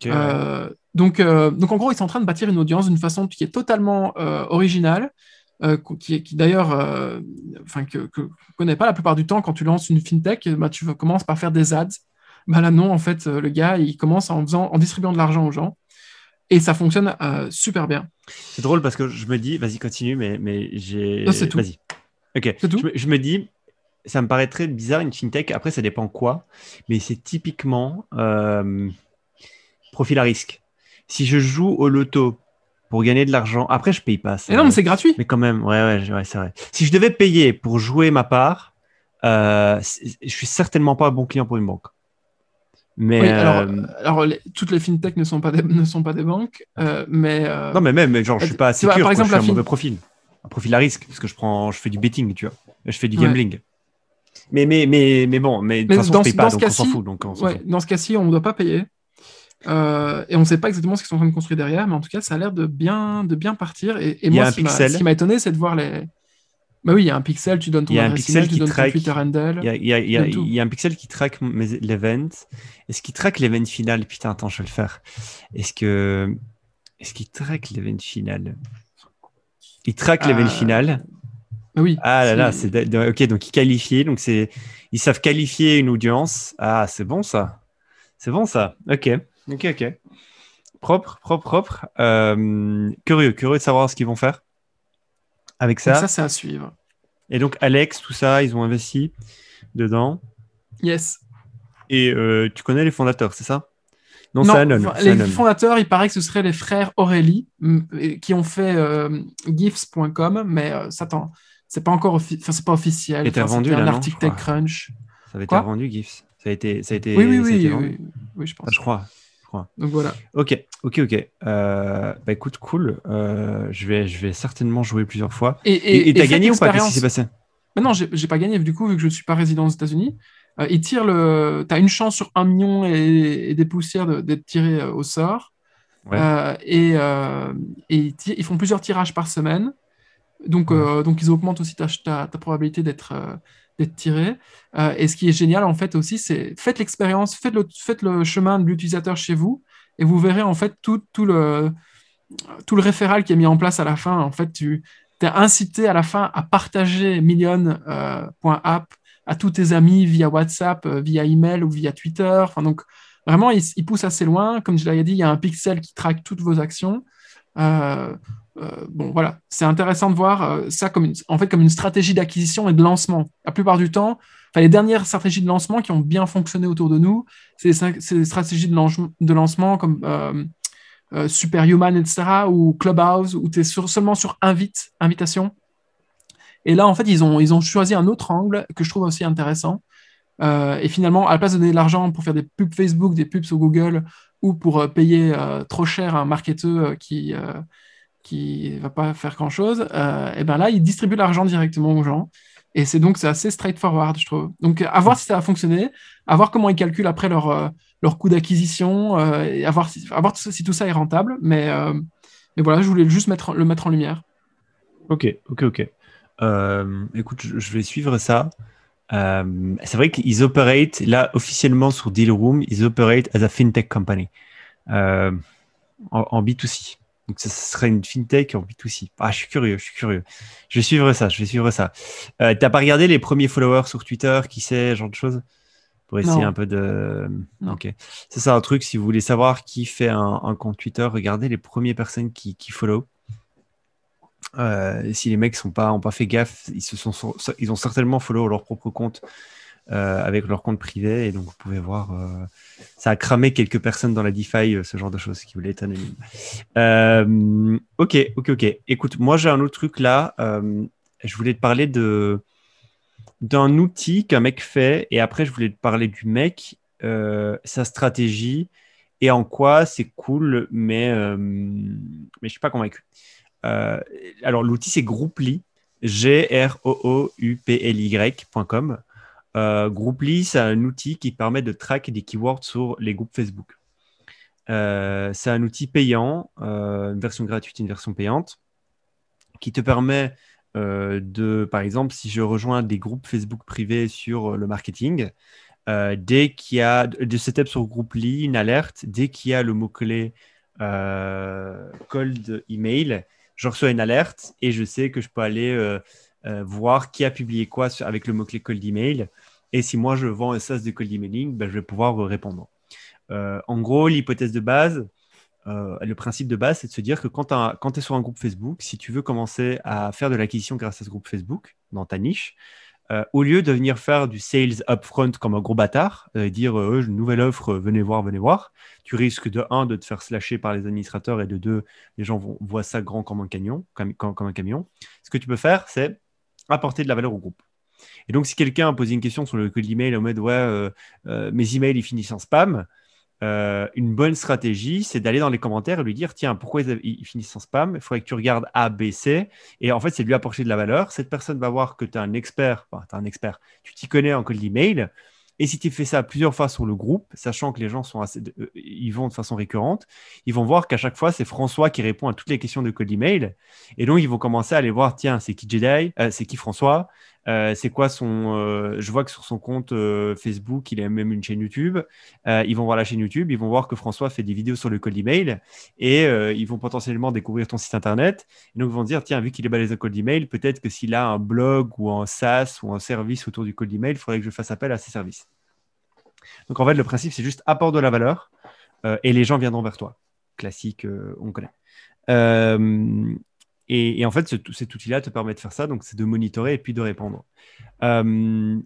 Euh, donc, euh, donc, en gros, ils sont en train de bâtir une audience d'une façon qui est totalement originale, qui, qui d'ailleurs, enfin, que, je connais pas la plupart du temps. Quand tu lances une fintech, bah, tu commences par faire des ads. Bah là, non, en fait, euh, le gars, il commence en, faisant, en distribuant de l'argent aux gens. Et ça fonctionne euh, super bien. C'est drôle parce que je me dis, vas-y, continue, mais, mais j'ai. C'est tout. Vas-y. Ok. Tout. Je, me, je me dis, ça me paraît très bizarre une fintech. Après, ça dépend quoi, mais c'est typiquement euh, profil à risque. Si je joue au loto pour gagner de l'argent, après, je paye pas. ça. Et non, mais c'est gratuit. Mais quand même, ouais, ouais, ouais, c'est vrai. Si je devais payer pour jouer ma part, euh, je suis certainement pas un bon client pour une banque. Mais Oui, alors, euh, alors les- toutes les fintechs ne sont pas des, (laughs) ne sont pas des banques, euh, mais, euh, non, mais même, genre, je suis pas vois, sécure, par quoi, exemple, je suis un mauvais profil, un profil à risque, parce que je prends, je fais du betting, tu vois, je fais du Ouais. gambling. Mais, mais, mais, mais bon, mais de toute façon, dans je paye pas, donc on s'en fout. Donc on s'en ouais, fout. dans ce cas-ci, on ne doit pas payer. Et on ne sait pas exactement ce qu'ils sont en train de construire derrière, mais en tout cas, ça a l'air de bien, de bien partir. Et, moi, ce qui m'a étonné, c'est de voir les. Bah oui, il y a un pixel, tu donnes ton adresse pixel email, tu qui donnes traque- ton Twitter handle. Il y a, y y y un pixel qui traque l'event. Est-ce qu'il traque l'event final? Putain, attends, je vais le faire. Est-ce que est-ce qu'il traque l'event final? Il traque l'event Euh, final? Bah oui. Ah là là, c'est- ok. Donc ils qualifient. Donc c'est ils savent qualifier une audience. Ah, c'est bon ça. C'est bon ça. Ok, ok, ok. Propre, propre, propre. Euh, curieux, curieux de savoir ce qu'ils vont faire avec Donc ça. ça, c'est à suivre. Et donc Alex, tout ça, ils ont investi dedans. Yes. Et euh, tu connais les fondateurs, c'est ça? Non, Non, c'est Anon. enfin, les Anon. fondateurs, il paraît que ce seraient les frères Aurélie, qui ont fait euh, gifs.com, mais euh, ça c'est pas encore enfin, c'est pas officiel. Et t'as Enfin, c'était là, un article. TechCrunch. Ça avait été vendu, GIFs. Ça a été, ça a été, Oui, oui, oui, vendu. oui, oui, je pense. Ah, je crois. Donc voilà. Ok, ok, ok. Euh, bah écoute, cool. Euh, je, vais, je vais certainement jouer plusieurs fois. Et t'as gagné ou pas? Qu'est-ce qui s'est passé? Non, j'ai pas gagné, du coup, vu que je ne suis pas résident aux États-Unis. Euh, ils tirent le. Tu as une chance sur un million et, et des poussières d'être tiré euh, au sort. Ouais. Et et ils, tirent- ils font plusieurs tirages par semaine. Donc, Ouais. donc ils augmentent aussi ta, ta, ta probabilité d'être d'être tiré. Euh, et ce qui est génial, en fait, aussi, c'est faites l'expérience, faites le, faites le chemin de l'utilisateur chez vous, et vous verrez, en fait, tout, tout, le, tout le référal qui est mis en place à la fin. En fait, tu es incité à la fin à partager million.app à tous tes amis via WhatsApp, euh, via email ou via Twitter. Enfin, donc, vraiment, il, il pousse assez loin. Comme je l'avais dit, il y a un pixel qui traque toutes vos actions. Euh, euh, bon, voilà, c'est intéressant de voir euh, ça comme une, en fait comme une stratégie d'acquisition et de lancement. La plupart du temps, les dernières stratégies de lancement qui ont bien fonctionné autour de nous, c'est des, stratégies de, lancement comme Superhuman, etc., ou Clubhouse, où tu es sur, seulement sur invite, invitation. Et là, en fait, ils ont, ils ont choisi un autre angle que je trouve aussi intéressant. Et finalement, à la place de donner de l'argent pour faire des pubs Facebook, des pubs sur Google, ou pour euh, payer euh, trop cher un marketeur euh, qui qui va pas faire grand chose, et ben là, ils distribuent l'argent directement aux gens. Et c'est donc assez straightforward, je trouve. Donc, à voir si ça va fonctionner, à voir comment ils calculent après leur, leur coût d'acquisition, et à voir, si, tout ça est rentable. Mais, mais voilà, je voulais juste mettre, le mettre en lumière. Ok, ok, ok. Écoute, je vais suivre ça. Euh, c'est vrai qu'ils operate, là, officiellement sur Dealroom, ils operate as a fintech company euh, en, en B2C. Donc, ça, ça serait une fintech en B2C. Ah, je suis curieux, je suis curieux. Je vais suivre ça, je vais suivre ça. Euh, T'as pas regardé les premiers followers sur Twitter, qui sait, ce genre de choses? Pour essayer Non. un peu de. Non. Ok. C'est ça un truc, si vous voulez savoir qui fait un, un compte Twitter, regardez les premières personnes qui, qui follow. Euh, si les mecs sont pas, pas fait gaffe, ils, se sont, ils ont certainement follow leur propre compte euh, avec leur compte privé. Et donc, vous pouvez voir, euh, ça a cramé quelques personnes dans la DeFi, ce genre de choses qui voulaient être anonymes. Ok, ok, ok. Écoute, moi, j'ai un autre truc là. Je voulais te parler de d'un outil qu'un mec fait. Et après, je voulais te parler du mec, sa stratégie et en quoi c'est cool, mais, mais je suis pas convaincu. Euh, alors, l'outil, c'est Grouply, G-R-O-O-U-P-L-Y.com. Euh, Grouply, c'est un outil qui permet de track des keywords sur les groupes Facebook. Euh, c'est un outil payant, une version gratuite, une version payante, qui te permet de, par exemple, si je rejoins des groupes Facebook privés sur le marketing, dès qu'il y a de setup sur Grouply, une alerte, dès qu'il y a le mot-clé cold email, je reçois une alerte et je sais que je peux aller voir qui a publié quoi avec le mot-clé cold email. Et si moi je vends un SaaS de cold emailing, ben, je vais pouvoir répondre. en gros, l'hypothèse de base, euh, le principe de base, c'est de se dire que quand tu es sur un groupe Facebook, si tu veux commencer à faire de l'acquisition grâce à ce groupe Facebook, dans ta niche, euh, au lieu de venir faire du sales upfront comme un gros bâtard, et euh, dire une nouvelle offre, venez voir, venez voir, tu risques de un de te faire slasher par les administrateurs et de deux, les gens vont voir ça grand comme un camion, comme, un camion. Ce que tu peux faire, c'est apporter de la valeur au groupe. Et donc, si quelqu'un a posé une question sur le code email en mode ouais, mes emails ils finissent en spam, euh, une bonne stratégie, c'est d'aller dans les commentaires et lui dire tiens, pourquoi ils, finissent en spam? Il faudrait que tu regardes A, B, C. Et en fait, c'est lui apporter de la valeur. Cette personne va voir que tu es un expert, tu un expert, tu t'y connais en cold email. Et si tu fais ça plusieurs fois sur le groupe, sachant que les gens sont assez, euh, ils vont de façon récurrente, ils vont voir qu'à chaque fois, c'est François qui répond à toutes les questions de cold email. Et donc, ils vont commencer à aller voir, tiens, c'est qui Jedi, euh, c'est qui François, euh, c'est quoi son. Euh, je vois que sur son compte euh, Facebook, il a même une chaîne YouTube. ils vont voir la chaîne YouTube, ils vont voir que François fait des vidéos sur le cold email et ils vont potentiellement découvrir ton site internet. Et donc, ils vont dire tiens, vu qu'il est balèze au cold email, peut-être que s'il a un blog ou un SaaS ou un service autour du cold email, il faudrait que je fasse appel à ces services. Donc, en fait, le principe, c'est juste apporte de la valeur et les gens viendront vers toi. Classique, on connaît. Et, en fait, cet outil-là te permet de faire ça, donc c'est de monitorer et puis de répondre. Euh,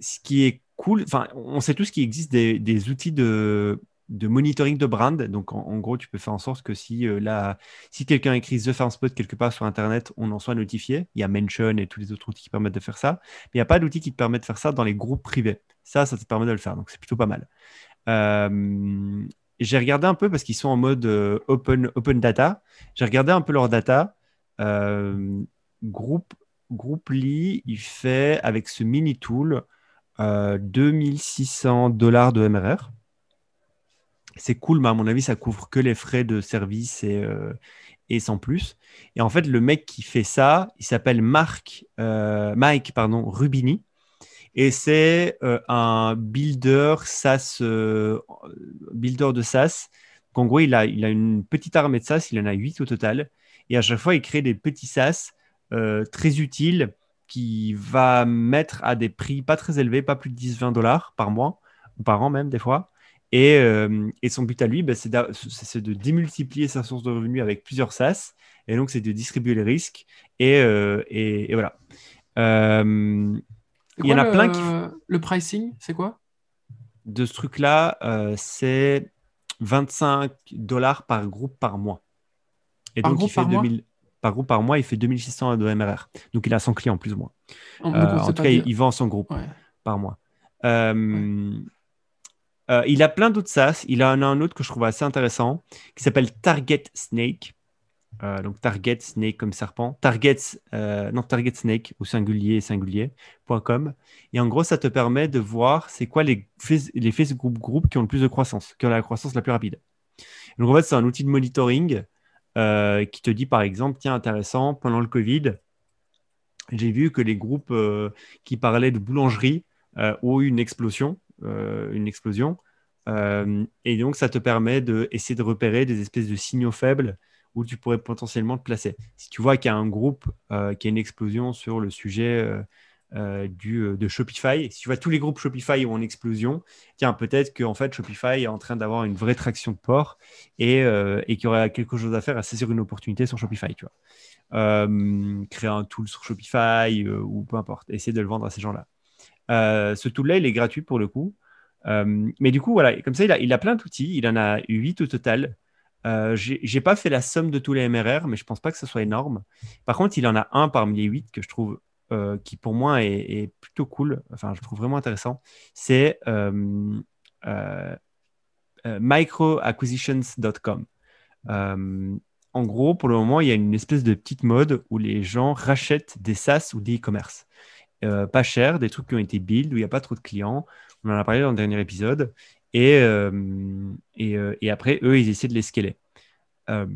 ce qui est cool, enfin, on sait tous qu'il existe des, outils de, monitoring de brand. Donc, en, gros, tu peux faire en sorte que si, euh, si quelqu'un écrit The Farm Spot quelque part sur Internet, on en soit notifié. Il y a Mention et tous les autres outils qui permettent de faire ça. Mais il n'y a pas d'outil qui te permet de faire ça dans les groupes privés. Ça, ça te permet de le faire. Donc, c'est plutôt pas mal. Euh, j'ai regardé un peu parce qu'ils sont en mode open, open data. J'ai regardé un peu leur data. Euh, groupe, Grouply, il fait avec ce mini tool 2600 euh, dollars de MRR. C'est cool, mais à mon avis, ça couvre que les frais de service et, euh, sans plus. Et en fait, le mec qui fait ça, il s'appelle Mike pardon, Rubini. Et c'est un builder SaaS, builder de SaaS. en gros, il a, il a une petite armée de SaaS, il en a 8 au total. Et à chaque fois, il crée des petits SaaS euh, très utiles qui va mettre à des prix pas très élevés, pas plus de 10-20 dollars par mois, ou par an même des fois. Et, euh, et son but à lui, bah, c'est de démultiplier sa source de revenus avec plusieurs SaaS. Et donc, c'est de distribuer les risques. Et, euh, et, voilà. il y en a plein qui. Le pricing, c'est quoi? De ce truc-là, c'est 25 dollars par groupe par mois. Et par donc, il fait par 2000 par groupe par mois, il fait 2600 de MRR. Donc, il a 100 clients plus ou moins. en euh, tout cas, il, vend son groupe par mois. Euh, euh, il a plein d'autres SaaS. Il en a un autre que je trouve assez intéressant qui s'appelle Target Snake. donc Target Snake comme serpent. Target, non, Target Snake au singulier singulier.com. Et en gros, ça te permet de voir c'est quoi les, les Facebook groupes qui ont le plus de croissance, qui ont la croissance la plus rapide. Donc en fait, c'est un outil de monitoring euh, qui te dit par exemple, tiens, intéressant, pendant le Covid, j'ai vu que les groupes euh, qui parlaient de boulangerie euh, ont eu une explosion. une explosion. et donc, ça te permet d'essayer de, de repérer des espèces de signaux faibles où tu pourrais potentiellement te placer. Si tu vois qu'il y a un groupe qui a une explosion sur le sujet euh, du, euh, de Shopify. Si tu vois tous les groupes Shopify ont en explosion, tiens, peut-être que en fait, Shopify est en train d'avoir une vraie traction de port et, euh, et qu'il y aurait quelque chose à faire à saisir une opportunité sur Shopify. Tu vois. créer un tool sur Shopify ou peu importe, essayer de le vendre à ces gens-là. ce tool-là, il est gratuit pour le coup. mais du coup, voilà, comme ça, il a, il a plein d'outils. Il en a 8 au total. Euh, j'ai pas fait la somme de tous les MRR, mais je pense pas que ce soit énorme. Par contre, il en a un parmi les 8 que je trouve euh, qui pour moi est, plutôt cool, enfin je trouve vraiment intéressant, c'est euh, euh, microacquisitions.com. en gros, pour le moment, il y a une espèce de petite mode où les gens rachètent des SaaS ou des e-commerce. pas cher, des trucs qui ont été build, où il n'y a pas trop de clients. On en a parlé dans le dernier épisode. Et, et, et, après, eux, ils essaient de les scaler. Euh,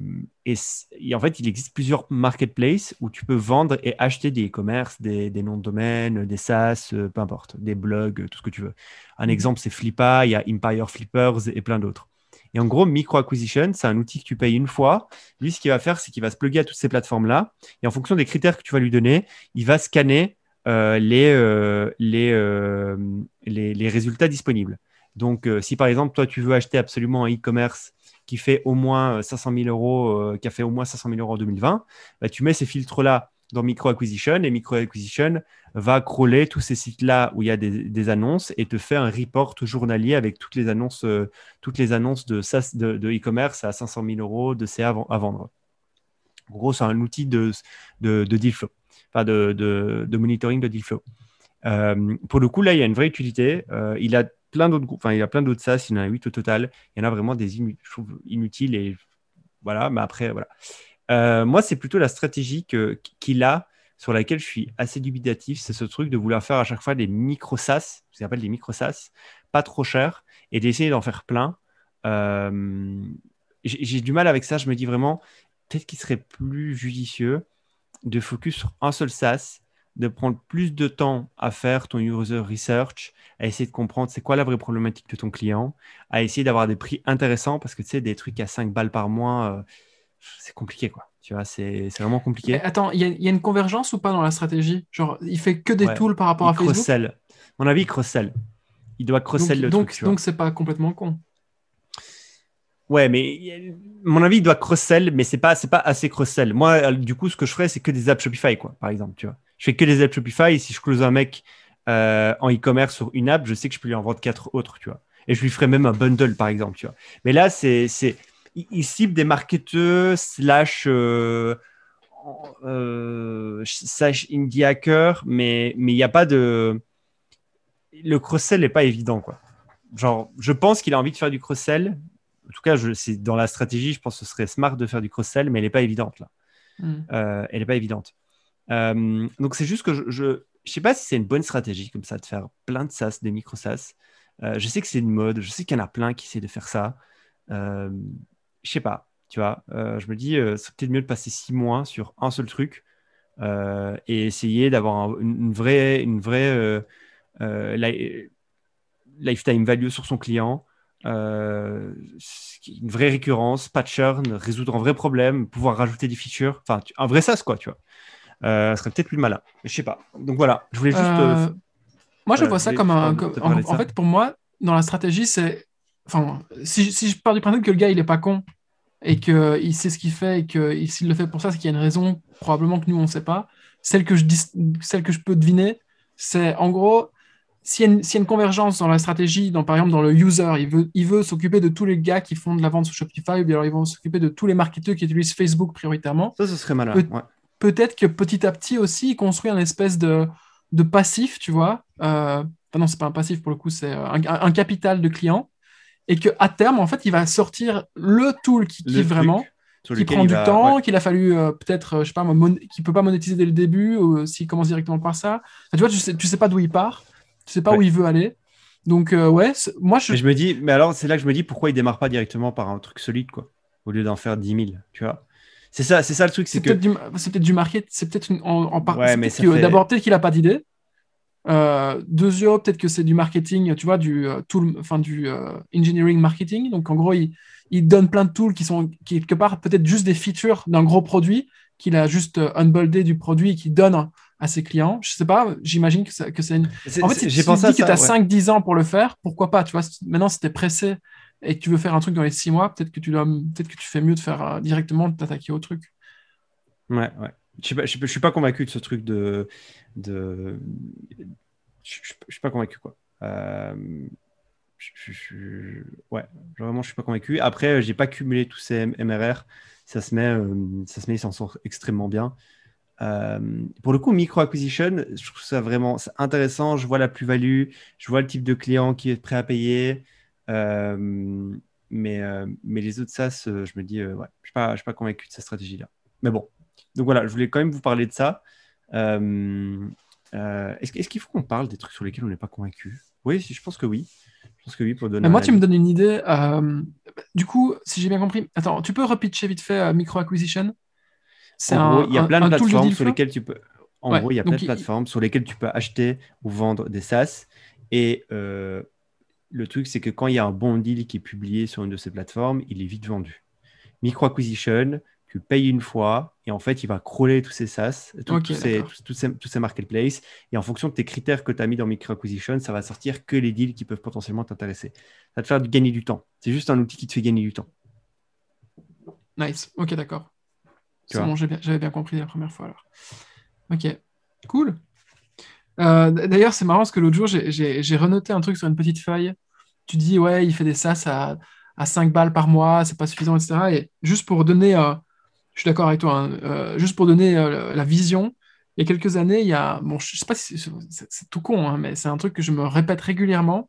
et, en fait, il existe plusieurs marketplaces où tu peux vendre et acheter des e-commerce, des, noms de domaine, des SaaS, euh, peu importe, des blogs, tout ce que tu veux. Un mhm. exemple, c'est Flippa, il y a Empire Flippers et plein d'autres. Et en gros, Micro Acquisition, c'est un outil que tu payes une fois. Lui, ce qu'il va faire, c'est qu'il va se plugger à toutes ces plateformes-là. Et en fonction des critères que tu vas lui donner, il va scanner euh, les, les, les, les, résultats disponibles. Donc, si par exemple, toi, tu veux acheter absolument un e-commerce qui fait au moins 500 euh, 000 euros, euh, qui a fait au moins 500 000 euros en 2020, bah, tu mets ces filtres-là dans Micro Acquisition et Micro Acquisition va crawler tous ces sites-là où il y a des, annonces et te fait un report journalier avec toutes les annonces, euh, toutes les annonces de de e-commerce à 500 000 euros de CA à, vendre. En gros, c'est un outil de, de, deal flow, de, de, monitoring de deal flow. pour le coup, là, il y a une vraie utilité. il a plein d'autres enfin, il y a plein d'autres SaaS, il y en a 8 au total. Il y en a vraiment des inutiles et voilà, mais après, voilà. Euh, moi, c'est plutôt la stratégie qu'il a sur laquelle je suis assez dubitatif, c'est ce truc de vouloir faire à chaque fois des micro SaaS, ce qu'on appelle des micro SaaS, pas trop cher, et d'essayer d'en faire plein. Euh, j'ai du mal avec ça, je me dis vraiment, peut-être qu'il serait plus judicieux de focus sur un seul SaaS de prendre plus de temps à faire ton user research, à essayer de comprendre c'est quoi la vraie problématique de ton client, à essayer d'avoir des prix intéressants parce que tu sais, des trucs à 5 balles par mois, euh, c'est compliqué quoi. Tu vois, c'est vraiment compliqué. attends, il y, a une convergence ou pas dans la stratégie? Genre, il fait que des tools par rapport à Facebook? cross Mon avis, il cross-sell. Il doit cross-sell le donc, truc. Donc, c'est pas complètement con. Ouais, mais mon avis, il doit cross-sell, mais c'est pas, pas assez cross-sell. Moi, du coup, ce que je ferais, c'est que des apps Shopify, quoi, par exemple, tu vois je fais que des apps Shopify. Si je close un mec euh, en e-commerce sur une app, je sais que je peux lui en vendre quatre autres, tu vois. Et je lui ferai même un bundle, par exemple, tu vois. Mais là, c'est, c'est, il cible des marketeurs slash euh, euh, slash indie hacker, mais mais il n'y a pas de le cross-sell n'est pas évident, quoi. Genre, je pense qu'il a envie de faire du cross-sell. En tout cas, je, c'est dans la stratégie, je pense que ce serait smart de faire du cross-sell, mais elle n'est pas évidente là. Hmm. elle n'est pas évidente. Euh, donc c'est juste que je, je, sais pas si c'est une bonne stratégie comme ça de faire plein de SaaS, des micro SaaS. Euh, je sais que c'est une mode, je sais qu'il y en a plein qui essaient de faire ça. Euh, je sais pas, tu vois. Euh, je me dis, c'est peut-être mieux de passer six mois sur un seul truc et essayer d'avoir une, vraie, une vraie lifetime value sur son client. une vraie récurrence, pas de churn, résoudre un vrai problème, pouvoir rajouter des features, enfin un vrai SaaS quoi, tu vois euh, serait peut-être plus malin. Je sais pas. Donc voilà, je voulais juste. Euh, euh, moi, je vois ça comme un. en, fait, pour moi, dans la stratégie, c'est. Enfin, si, si, je pars du principe que le gars, il est pas con et qu'il sait ce qu'il fait et que s'il le fait pour ça, c'est qu'il y a une raison, probablement que nous, on ne sait pas. Celle que je, dis, celle que je peux deviner, c'est en gros, s'il y, y, a une convergence dans la stratégie, dans, par exemple dans le user, il veut, il veut s'occuper de tous les gars qui font de la vente sur Shopify, ou bien alors ils vont s'occuper de tous les marketeurs qui utilisent Facebook prioritairement. Ça, ce serait malin peut-être que petit à petit aussi, il construit un espèce de, de passif, tu vois. Euh, non, c'est pas un passif pour le coup, c'est un, un, capital de clients. Et qu'à terme, en fait, il va sortir le tool qui kiffe vraiment, qui prend du temps, qu'il a fallu euh, peut-être, euh, je sais pas, qui peut pas monétiser dès le début, ou s'il commence directement par ça. tu vois, tu sais, tu sais pas d'où il part, tu sais pas où il veut aller. Donc, euh, ouais, moi je... Mais je me dis, mais alors c'est là que je me dis pourquoi il démarre pas directement par un truc solide, quoi, au lieu d'en faire 10 000, tu vois. C'est ça, c'est ça le truc. C'est peut-être du, c'est peut-être du market, c'est peut-être en, en ouais, mais D'abord, peut-être qu'il a pas d'idée. Euh, deuxièmement, peut-être que c'est du marketing, tu vois, du euh, tool, enfin du euh, engineering marketing. Donc en gros, il, il, donne plein de tools qui sont quelque part peut-être juste des features d'un gros produit qu'il a juste euh, unboldé du produit et qu'il donne à ses clients. Je sais pas, j'imagine que, que c'est une. En fait, si tu dis que tu as 5-10 ans pour le faire, pourquoi pas Tu vois, maintenant, si tu es pressé et que tu veux faire un truc dans les six mois, peut-être que tu dois, peut-être que tu fais mieux de faire euh, directement de t'attaquer au truc. Ouais, ouais. Je ne suis, pas convaincu de ce truc de. Je ne suis pas convaincu, quoi. Euh... Ouais, vraiment, je suis pas convaincu. Après, j'ai pas cumulé tous ces MRR. Ça se met, euh, ça se met, ils s'en sort extrêmement bien. Euh, pour le coup, micro acquisition, je trouve ça vraiment intéressant. Je vois la plus-value, je vois le type de client qui est prêt à payer. Euh, mais, euh, mais les autres SaaS, euh, je me dis, ouais, je ne suis, pas, suis pas convaincu de cette stratégie-là. Mais bon, donc voilà, je voulais quand même vous parler de ça. est-ce, qu'il faut qu'on parle des trucs sur lesquels on n'est pas convaincu? Oui, je pense que oui. Je pense que oui, pour donner moi, tu me donnes une idée. du coup, si j'ai bien compris, attends, tu peux repitcher vite fait Micro Acquisition? C'est un, il y a plein de plateformes sur lesquelles tu peux. En Ouais, gros, il y a plein de il- plateformes sur lesquelles tu peux acheter ou vendre des SaaS. Et euh, le truc, c'est que quand il y a un bon deal qui est publié sur une de ces plateformes, il est vite vendu. Micro acquisition, tu payes une fois et en fait, il va crawler tous ces SaaS, tous, ces, d'accord. tous, tous ces, tous ces marketplaces. Et en fonction de tes critères que tu as mis dans micro acquisition, ça va sortir que les deals qui peuvent potentiellement t'intéresser. Ça va te faire gagner du temps. C'est juste un outil qui te fait gagner du temps. Nice. Ok, d'accord. C'est bon, j'avais bien compris la première fois alors. Ok, cool. Euh, D'ailleurs, c'est marrant parce que l'autre jour, j'ai- renoté un truc sur une petite feuille. Tu dis, ouais, il fait des SaaS à, à 5 balles par mois, c'est pas suffisant, etc. Et juste pour donner, euh, je suis d'accord avec toi, hein, euh, juste pour donner la vision, il y a quelques années, il y a, bon, je sais pas si c'est tout con, hein, mais c'est un truc que je me répète régulièrement.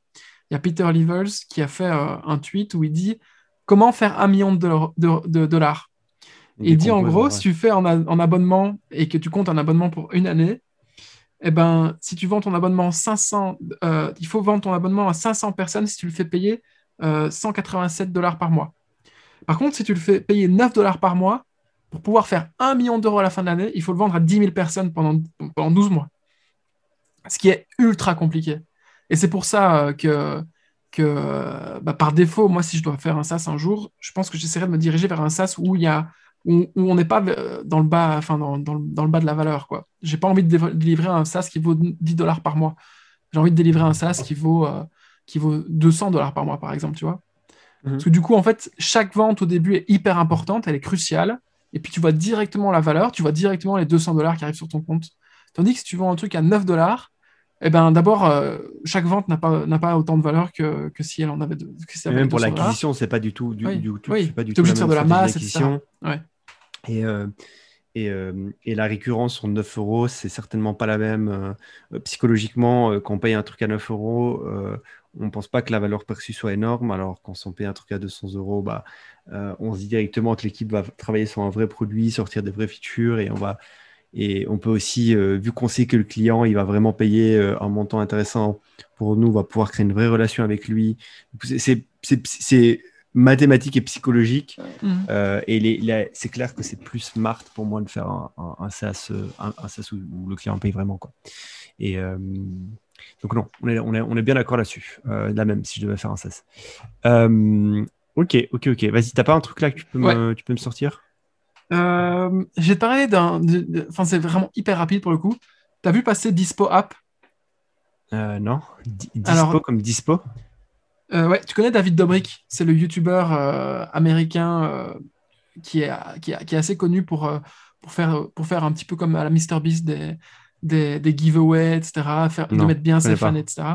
Il y a Peter Levels qui a fait un tweet où il dit comment faire un million de, dollars- de- de dollars? Et il dit en gros, ouais. si tu fais en, en abonnement et que tu comptes un abonnement pour une année, eh ben, si tu vends ton abonnement 500, euh, il faut vendre ton abonnement à 500 personnes si tu le fais payer euh, 187 dollars par mois. Par contre, si tu le fais payer 9 dollars par mois, pour pouvoir faire 1 million d'euros à la fin de l'année, il faut le vendre à 10 000 personnes pendant, pendant 12 mois. Ce qui est ultra compliqué. Et c'est pour ça euh, que, que euh, bah, par défaut, moi, si je dois faire un SaaS un jour, je pense que j'essaierai de me diriger vers un SaaS où il y a où, où on n'est pas euh, dans le bas, enfin dans, dans le, dans le bas de la valeur. quoi. J'ai pas envie de délivrer un SaaS qui vaut 10 dollars par mois. J'ai envie de délivrer un SaaS qui vaut, euh, qui vaut 200 dollars par mois, par exemple, tu vois. Mhm. Parce que du coup, en fait, chaque vente au début est hyper importante, elle est cruciale. Et puis tu vois directement la valeur, tu vois directement les 200 dollars qui arrivent sur ton compte. Tandis que si tu vends un truc à 9 dollars, eh ben d'abord, euh, chaque vente n'a pas, n'a pas autant de valeur que, que si elle en avait, de, que si elle Et avait même pour 200 dollars. l'acquisition, c'est pas du tout du, Oui, du pas du tout obligé de faire de la masse, etc. Ouais. Et, euh, euh, et la récurrence sur 9 euros, c'est certainement pas la même. euh, psychologiquement, quand on paye un truc à 9 euros, on pense pas que la valeur perçue soit énorme. Alors quand on paye un truc à 200 euros, bah, on se dit directement que l'équipe va travailler sur un vrai produit, sortir des vraies features et on va. Et on peut aussi, vu qu'on sait que le client, il va vraiment payer un montant intéressant pour nous, on va pouvoir créer une vraie relation avec lui. C'est- C'est c'est- c'est mathématique et psychologique. Mhm. Euh, et c'est clair que c'est plus smart pour moi de faire un, un, un SaaS, un, un SaaS où, où le client paye vraiment. Quoi. Et euh, donc, non, on est, on est, on est bien d'accord là-dessus. Euh, là même, si je devais faire un SaaS. Euh, ok, ok, ok. Vas-y, t'as pas un truc là que tu peux me, tu peux me sortir? Euh, j'ai parlé d'un. Enfin, c'est vraiment hyper rapide pour le coup. Tu as vu passer Dispo App? Euh, Non Di- Dispo Alors- comme dispo? Euh, ouais, tu connais David Dobrik, c'est le youtubeur euh, américain euh, qui, est, qui, est, qui est assez connu pour, pour, faire, pour faire un petit peu comme à la MrBeast des, des, des giveaways, etc., faire, de mettre bien ses fans, etc.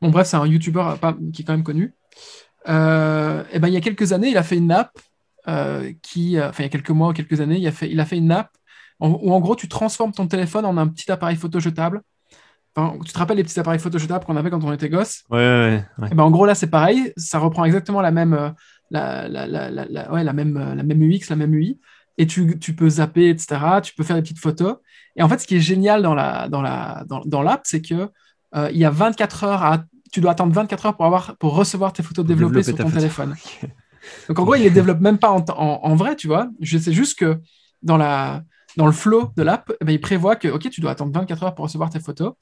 Bon, bref, c'est un youtubeur qui est quand même connu. Et ben, il y a quelques années, il a fait une app qui, enfin, il y a quelques mois ou quelques années, il a fait, il a fait une app en- où en gros, tu transformes ton téléphone en un petit appareil photo jetable. Enfin, tu te rappelles les petits appareils photo jetables qu'on avait quand on était gosse Ouais, ouais, ouais. eh ben, en gros, là, c'est pareil. Ça reprend exactement la même, euh, la, la, la, la, la- ouais, la même, euh, la même UX, la même UI. Et tu, tu peux zapper, etc. Tu peux faire des petites photos. Et en fait, ce qui est génial dans la, dans la, dans, dans l'app, c'est que euh, il y a 24 heures à, tu dois attendre 24 heures pour avoir, pour recevoir tes photos développées sur ton photo. téléphone. (laughs) Donc, en gros, il les développe même pas en, en, en vrai, tu vois. Sais juste que dans la, dans le flow de l'app, eh ben, il prévoit que, OK, tu dois attendre 24 heures pour recevoir tes photos.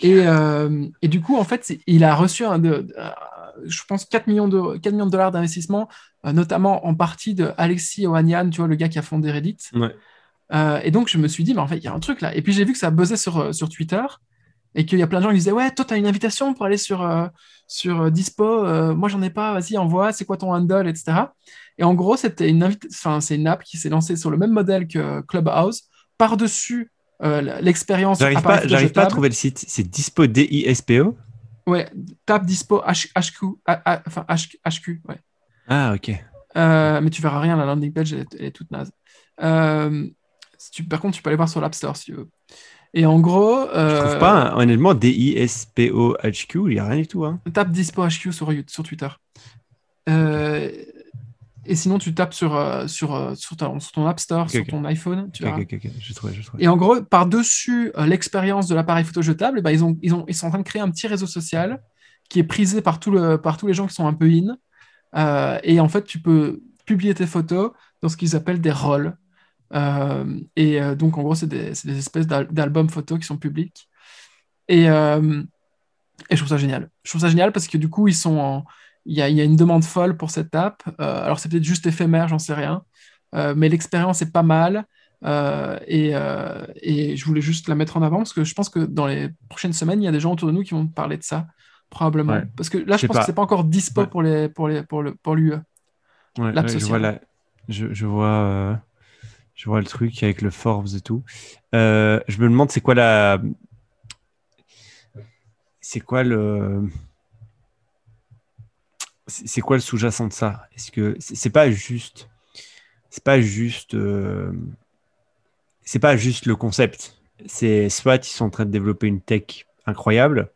Et, euh, et du coup, en fait, il a reçu, un de, euh, je pense, 4 millions de, 4 millions de dollars d'investissement, euh, notamment en partie de Alexis Ohanian, tu vois, le gars qui a fondé Reddit. Ouais. Euh, et donc, je me suis dit, mais en fait, il y a un truc là. Et puis, j'ai vu que ça buzzait sur, sur Twitter et qu'il y a plein de gens qui disaient, ouais, toi, tu as une invitation pour aller sur, sur Dispo. moi, j'en ai pas. Vas-y, envoie. C'est quoi ton handle, etc. Et en gros, c'était une, enfin, c'est une app qui s'est lancée sur le même modèle que Clubhouse, par-dessus euh, l'expérience. J'arrive pas, j'arrive pas à trouver le site. C'est dispo, D-I-S-P-O? Ouais, tape dispo H- HQ, enfin H- HQ, ouais. Ah, ok. Euh, mais tu verras rien, la landing page elle est, elle est toute naze. Euh, si tu, par contre, tu peux aller voir sur l'App Store si tu veux. Et en gros, Je euh, trouve pas, hein, honnêtement, D-I-S-P-O-H-Q, il y a rien du tout. Hein. tape dispo HQ sur, sur Twitter. Euh, et sinon, tu tapes sur, euh, sur, euh, sur, ton, sur ton App Store, sur ton iPhone, tu Ok, verras. ok, ok, je trouve, je trouve. Et en gros, par-dessus euh, l'expérience de l'appareil photo jetable, eh ben, ils, ont, ils, ont, ils sont en train de créer un petit réseau social qui est prisé par, tout le, par tous les gens qui sont un peu in. Euh, et en fait, tu peux publier tes photos dans ce qu'ils appellent des. Euh, et donc, en gros, c'est des, des, espèces d'albums photos qui sont publics. Et, et, je trouve ça génial. Je trouve ça génial parce que du coup, ils sont il, y y a une demande folle pour cette app. alors, c'est peut-être juste éphémère, j'en sais rien. mais l'expérience est pas mal. et, et, je voulais juste la mettre en avant parce que je pense que dans les prochaines semaines, il y a des gens autour de nous qui vont parler de ça probablement. Parce que là, je, pense que c'est pas encore dispo pour les pour les pour le pour l'UE. Ouais, je vois la... je, je, vois euh... je vois le truc avec le Forbes et tout. Euh, je me demande c'est quoi la c'est quoi le c'est quoi le sous-jacent de ça? Est-ce que c'est pas juste c'est pas juste euh... c'est pas juste le concept. C'est soit ils sont en train de développer une tech incroyable,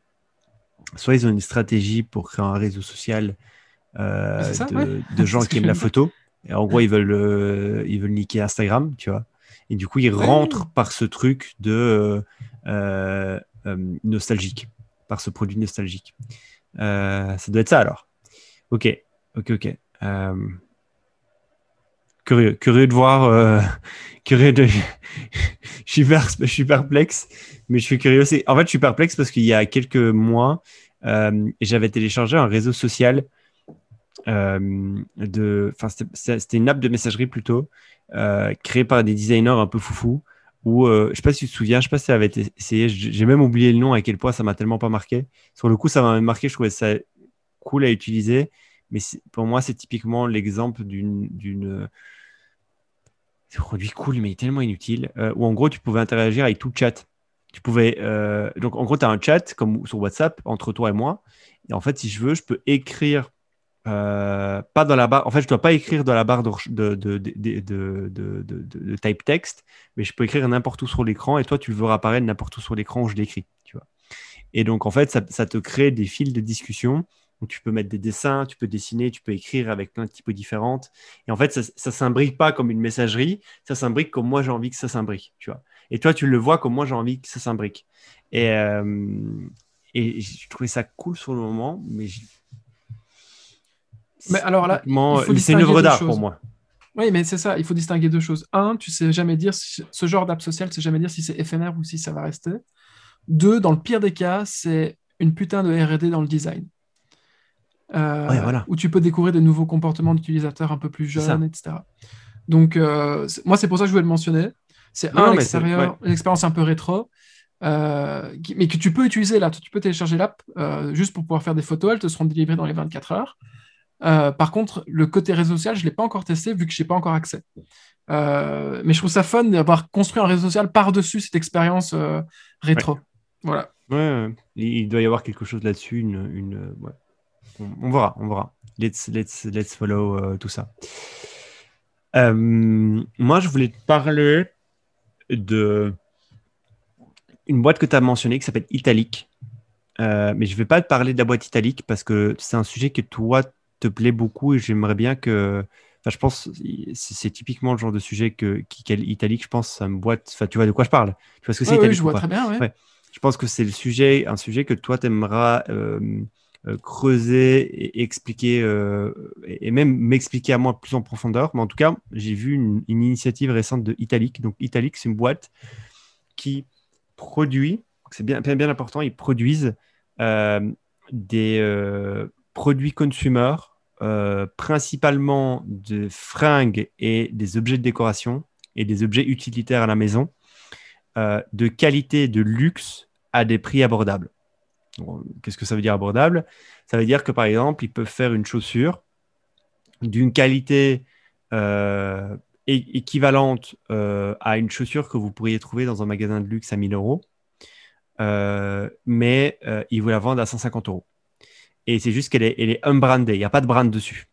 soit ils ont une stratégie pour créer un réseau social euh, de, gens (laughs) qui aiment la photo. Et en gros, ils veulent, euh, ils veulent niquer Instagram, tu vois. Et du coup, ils rentrent par ce truc de euh, nostalgique, par ce produit nostalgique. ça doit être ça alors. Ok, ok, ok. curieux, curieux de voir, (laughs) curieux de. (laughs) je, suis perplexe, mais je suis curieux. En fait, je suis perplexe parce qu'il y a quelques mois, euh, j'avais téléchargé un réseau social. Euh, de, c'était une app de messagerie plutôt, euh, créée par des designers un peu foufou. Où, je sais pas si tu te souviens, je sais pas si ça avait été essayé. J'ai même oublié le nom, à quel point ça m'a tellement pas marqué. Sur le coup, ça m'a marqué. Je trouvais ça cool à utiliser. Mais pour moi, c'est typiquement l'exemple d'une produit cool mais tellement inutile, euh, où en gros tu pouvais interagir avec tout le chat. Tu pouvais, euh, donc en gros, tu as un chat comme sur WhatsApp entre toi et moi. Et en fait, si je veux, je peux écrire, euh, pas dans la barre, en fait, je ne dois pas écrire dans la barre de, de, de, de, type text, mais je peux écrire n'importe où sur l'écran et toi, tu le veux apparaître n'importe où sur l'écran où je l'écris. Et donc, en fait, ça te crée des fils de discussion tu peux mettre des dessins, tu peux dessiner, tu peux écrire avec plein de typos différentes. Et en fait, ça ne s'imbrique pas comme une messagerie, ça s'imbrique comme moi j'ai envie que ça s'imbrique. Tu vois. Et toi, tu le vois comme moi j'ai envie que ça s'imbrique. Et, euh, et je trouvais ça cool sur le moment, mais. Mais alors là, c'est une œuvre d'art pour moi. Oui, mais c'est ça, il faut distinguer deux choses. Un, tu sais jamais dire si ce genre d'app social, tu sais jamais dire si c'est éphémère ou si ça va rester. Deux, dans le pire des cas, c'est une putain de R&D dans le design. Euh, où tu peux découvrir de nouveaux comportements d'utilisateurs un peu plus jeunes, etc. Donc, euh, moi, c'est pour ça que je voulais le mentionner. C'est un, l'expérience un peu rétro, euh, mais que tu peux utiliser là. Tu peux télécharger l'app juste pour pouvoir faire des photos. Elles te seront délivrées dans les 24 heures. par contre, le côté réseau social, je ne l'ai pas encore testé vu que je n'ai pas encore accès. mais je trouve ça fun d'avoir construit un réseau social par-dessus cette expérience rétro. Voilà. Ouais, il doit y avoir quelque chose là-dessus, une, une on, verra, on verra. Let's, let's, let's follow euh, tout ça. Euh, moi, je voulais te parler de une boîte que tu as mentionnée qui s'appelle Italic. Euh, mais je ne vais pas te parler de la boîte Italic parce que c'est un sujet que toi te plaît beaucoup et j'aimerais bien que. Enfin, je pense c'est typiquement le genre de sujet que qui, Italic, je pense, ça me boîte. Enfin, tu vois de quoi je parle. Tu vois ce que c'est Oui, je vois très bien. Ouais. Je pense que c'est le sujet, un sujet que toi t'aimeras euh, creuser et expliquer, euh, et même m'expliquer à moi plus en profondeur. Mais en tout cas, j'ai vu une, initiative récente de Italic. Donc, Italic, c'est une boîte qui produit, c'est bien, bien, important, ils produisent euh, des produits consumer, principalement de fringues et des objets de décoration et des objets utilitaires à la maison, de qualité, de luxe à des prix abordables. Qu'est-ce que ça veut dire abordable? Ça veut dire que par exemple, ils peuvent faire une chaussure d'une qualité euh, équivalente euh, à une chaussure que vous pourriez trouver dans un magasin de luxe à 1000 euros, euh, mais ils vous la vendent à 150 euros. Et c'est juste qu'elle est, elle est unbrandée, il n'y a pas de brand dessus.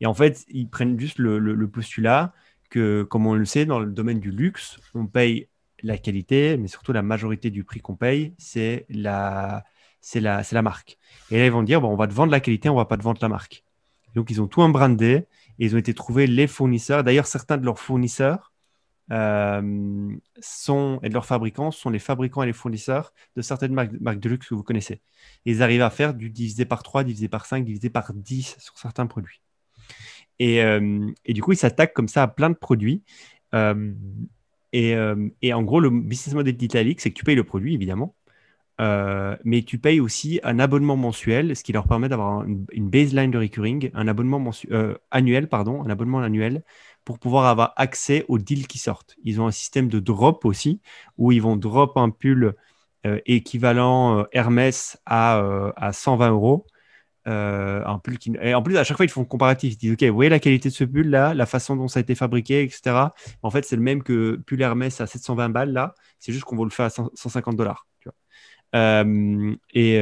Et en fait, ils prennent juste le, le postulat que, comme on le sait, dans le domaine du luxe, on paye la qualité, mais surtout la majorité du prix qu'on paye, c'est la, c'est la, la marque. Et là, ils vont dire, bon, on va te vendre la qualité, on va pas te vendre la marque. Donc, ils ont tout un brandé et ils ont été trouvés les fournisseurs. D'ailleurs, certains de leurs fournisseurs euh, sont, et de leurs fabricants sont les fabricants et les fournisseurs de certaines marques, de luxe que vous connaissez. ils arrivent à faire du divisé par 3, divisé par 5, divisé par 10 sur certains produits. Et, euh, et du coup, ils s'attaquent comme ça à plein de produits. Euh, et, et, en gros, le business model d'Italic, c'est que tu payes le produit, évidemment. Mais tu payes aussi un abonnement mensuel, ce qui leur permet d'avoir une, baseline de recurring, un abonnement annuel, pardon, un abonnement annuel pour pouvoir avoir accès aux deals qui sortent. Ils ont un système de drop aussi, où ils vont drop un pull euh, équivalent euh, Hermès à, euh, à 120 euros. un pull qui... Et en plus, à chaque fois, ils font comparatif. Ils disent, OK, vous voyez la qualité de ce pull là, la façon dont ça a été fabriqué, etc. En fait, c'est le même que pull Hermès à 720 balles là. C'est juste qu'on va le faire à 150 dollars. Et,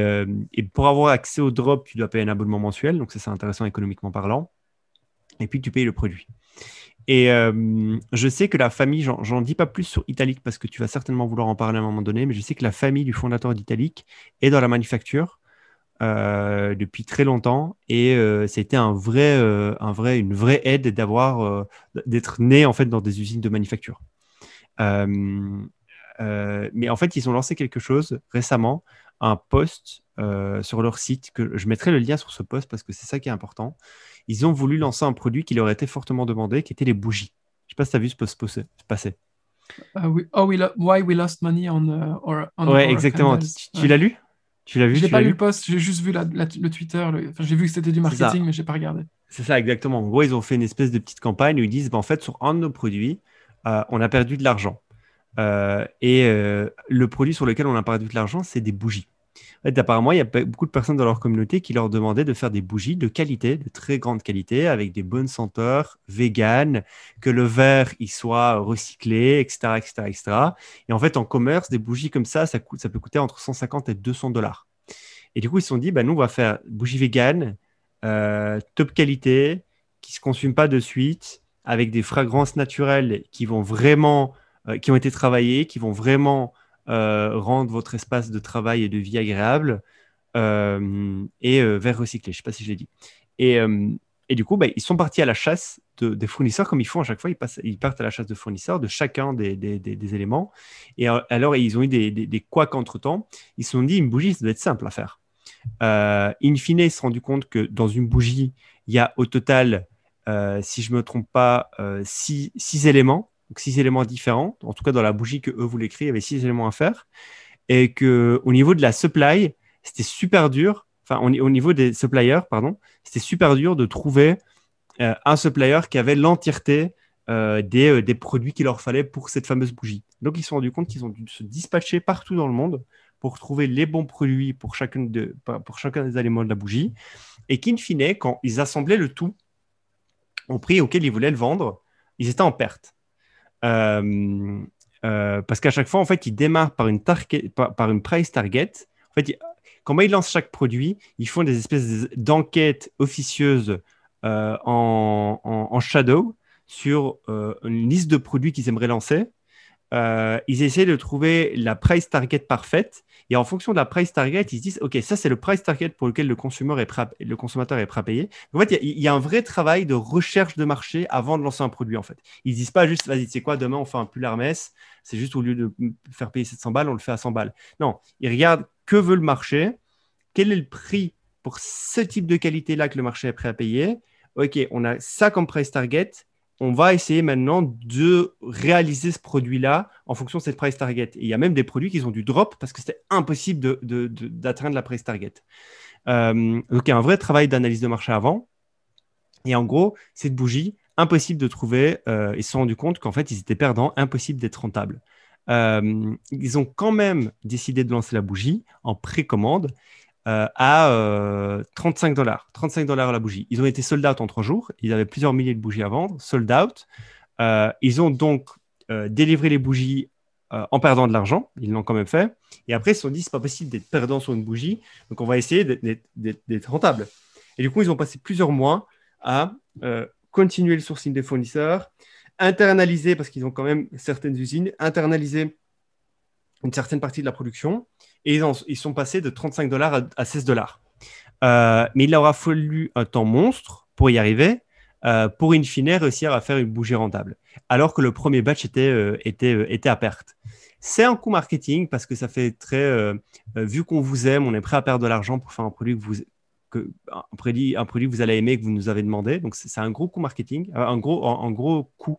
et, pour avoir accès au drop, tu dois payer un abonnement mensuel. Donc, ça, c'est intéressant économiquement parlant. Et puis, tu payes le produit. Et euh, je sais que la famille, j'en dis pas plus sur Italic parce que tu vas certainement vouloir en parler à un moment donné, mais je sais que la famille du fondateur d'Italic est dans la manufacture euh, depuis très longtemps et euh, c'était un vrai, un vrai, une vraie aide d'avoir, d'être né en fait dans des usines de manufacture. Mais en fait, ils ont lancé quelque chose récemment, un post sur leur site que je mettrai le lien sur ce post parce que c'est ça qui est important ils ont voulu lancer un produit qui leur était fortement demandé, qui était les bougies. Je ne sais pas si tu as vu ce post passer. Uh, oh, Why We Lost Money on, uh, or, Ouais, exactement. Tu, l'as lu? Tu l'as vu? Je n'ai pas lu le post, j'ai juste vu le Twitter. Enfin, j'ai vu que c'était du marketing, mais je n'ai pas regardé. C'est ça, exactement. En gros, ils ont fait une espèce de petite campagne où ils disent bah, en fait, sur un de nos produits, euh, on a perdu de l'argent. Euh, et euh, le produit sur lequel on a perdu de l'argent, c'est des bougies apparemment, il y a beaucoup de personnes dans leur communauté qui leur demandaient de faire des bougies de qualité, de très grande qualité, avec des bonnes senteurs, vegan, que le verre il soit recyclé, etc., etc., etc. Et en fait, en commerce, des bougies comme ça, ça, coûte, ça peut coûter entre 150 et 200 dollars. Et du coup, ils se sont dit, bah, nous, on va faire bougies vegan, euh, top qualité, qui ne se consument pas de suite, avec des fragrances naturelles qui vont vraiment, euh, qui ont été travaillées, qui vont vraiment euh, rendre votre espace de travail et de vie agréable euh, et euh, vers recyclé. Je ne sais pas si je l'ai dit. Et, et, du coup, bah, ils sont partis à la chasse des fournisseurs, comme ils font à chaque fois. Ils, passent, ils partent à la chasse de fournisseurs de chacun des, des, éléments. Et alors, ils ont eu des, des, couacs entre-temps. Ils se sont dit, une bougie, ça doit être simple à faire. in fine, ils se sont rendus compte que dans une bougie, il y a au total, si je ne me trompe pas, six, six éléments donc six éléments différents. En tout cas, dans la bougie que eux voulaient créer, il y avait six éléments à faire. Et que au niveau de la supply, c'était super dur. Enfin, au niveau des suppliers, pardon, c'était super dur de trouver euh, un supplier qui avait l'entièreté euh, des, euh, des, produits qu'il leur fallait pour cette fameuse bougie. Donc, ils se sont rendus compte qu'ils ont dû se dispatcher partout dans le monde pour trouver les bons produits pour chacun, pour chacun des éléments de la bougie. Et qu'in fine, quand ils assemblaient le tout au prix auquel ils voulaient le vendre, ils étaient en perte. Euh, euh, parce qu'à chaque fois, en fait, ils démarrent par une, price target. En fait, quand ils lancent chaque produit, ils font des espèces d'enquêtes officieuses euh, en, shadow sur une liste de produits qu'ils aimeraient lancer. Ils essaient de trouver la price target parfaite et en fonction de la price target, ils se disent, OK, ça, c'est le price target pour lequel le, consommateur est prêt à payer. En fait, il y, a un vrai travail de recherche de marché avant de lancer un produit, en fait. Ils ne disent pas juste, vas-y, tu sais quoi, demain, on fait un pull Hermès. C'est juste au lieu de faire payer 700 balles, on le fait à 100 balles. Non, ils regardent que veut le marché, quel est le prix pour ce type de qualité-là que le marché est prêt à payer. OK, on a ça comme price target on va essayer maintenant de réaliser ce produit-là en fonction de cette price target. il y a même des produits qui ont du drop parce que c'était impossible d'atteindre la price target. Donc il y a un vrai travail d'analyse de marché avant. Et en gros, cette bougie, impossible de trouver. Euh, ils se sont rendus compte qu'en fait, ils étaient perdants, impossible d'être rentable. Euh, ils ont quand même décidé de lancer la bougie en précommande euh, à 35 euh, dollars. 35 dollars la bougie. Ils ont été sold out en trois jours. Ils avaient plusieurs milliers de bougies à vendre, sold out. Euh, ils ont donc délivré les bougies en perdant de l'argent. Ils l'ont quand même fait. Et après, ils se sont dit, c'est pas possible d'être perdant sur une bougie. Donc, on va essayer d'être rentable. Et du coup, ils ont passé plusieurs mois à continuer le sourcing des fournisseurs, internaliser, parce qu'ils ont quand même certaines usines, internaliser une certaine partie de la production et ils, sont passés de 35 dollars à, 16 dollars. Euh, mais il aura fallu un temps monstre pour y arriver. euh, pour in fine réussir à faire une bougie rentable, alors que le premier batch était, euh, à perte. C'est un coût marketing parce que ça fait très, vu qu'on vous aime, on est prêt à perdre de l'argent pour faire un produit que vous, un, produit, un que vous allez aimer, que vous nous avez demandé. Donc c'est un gros coût marketing, un gros, un, gros coût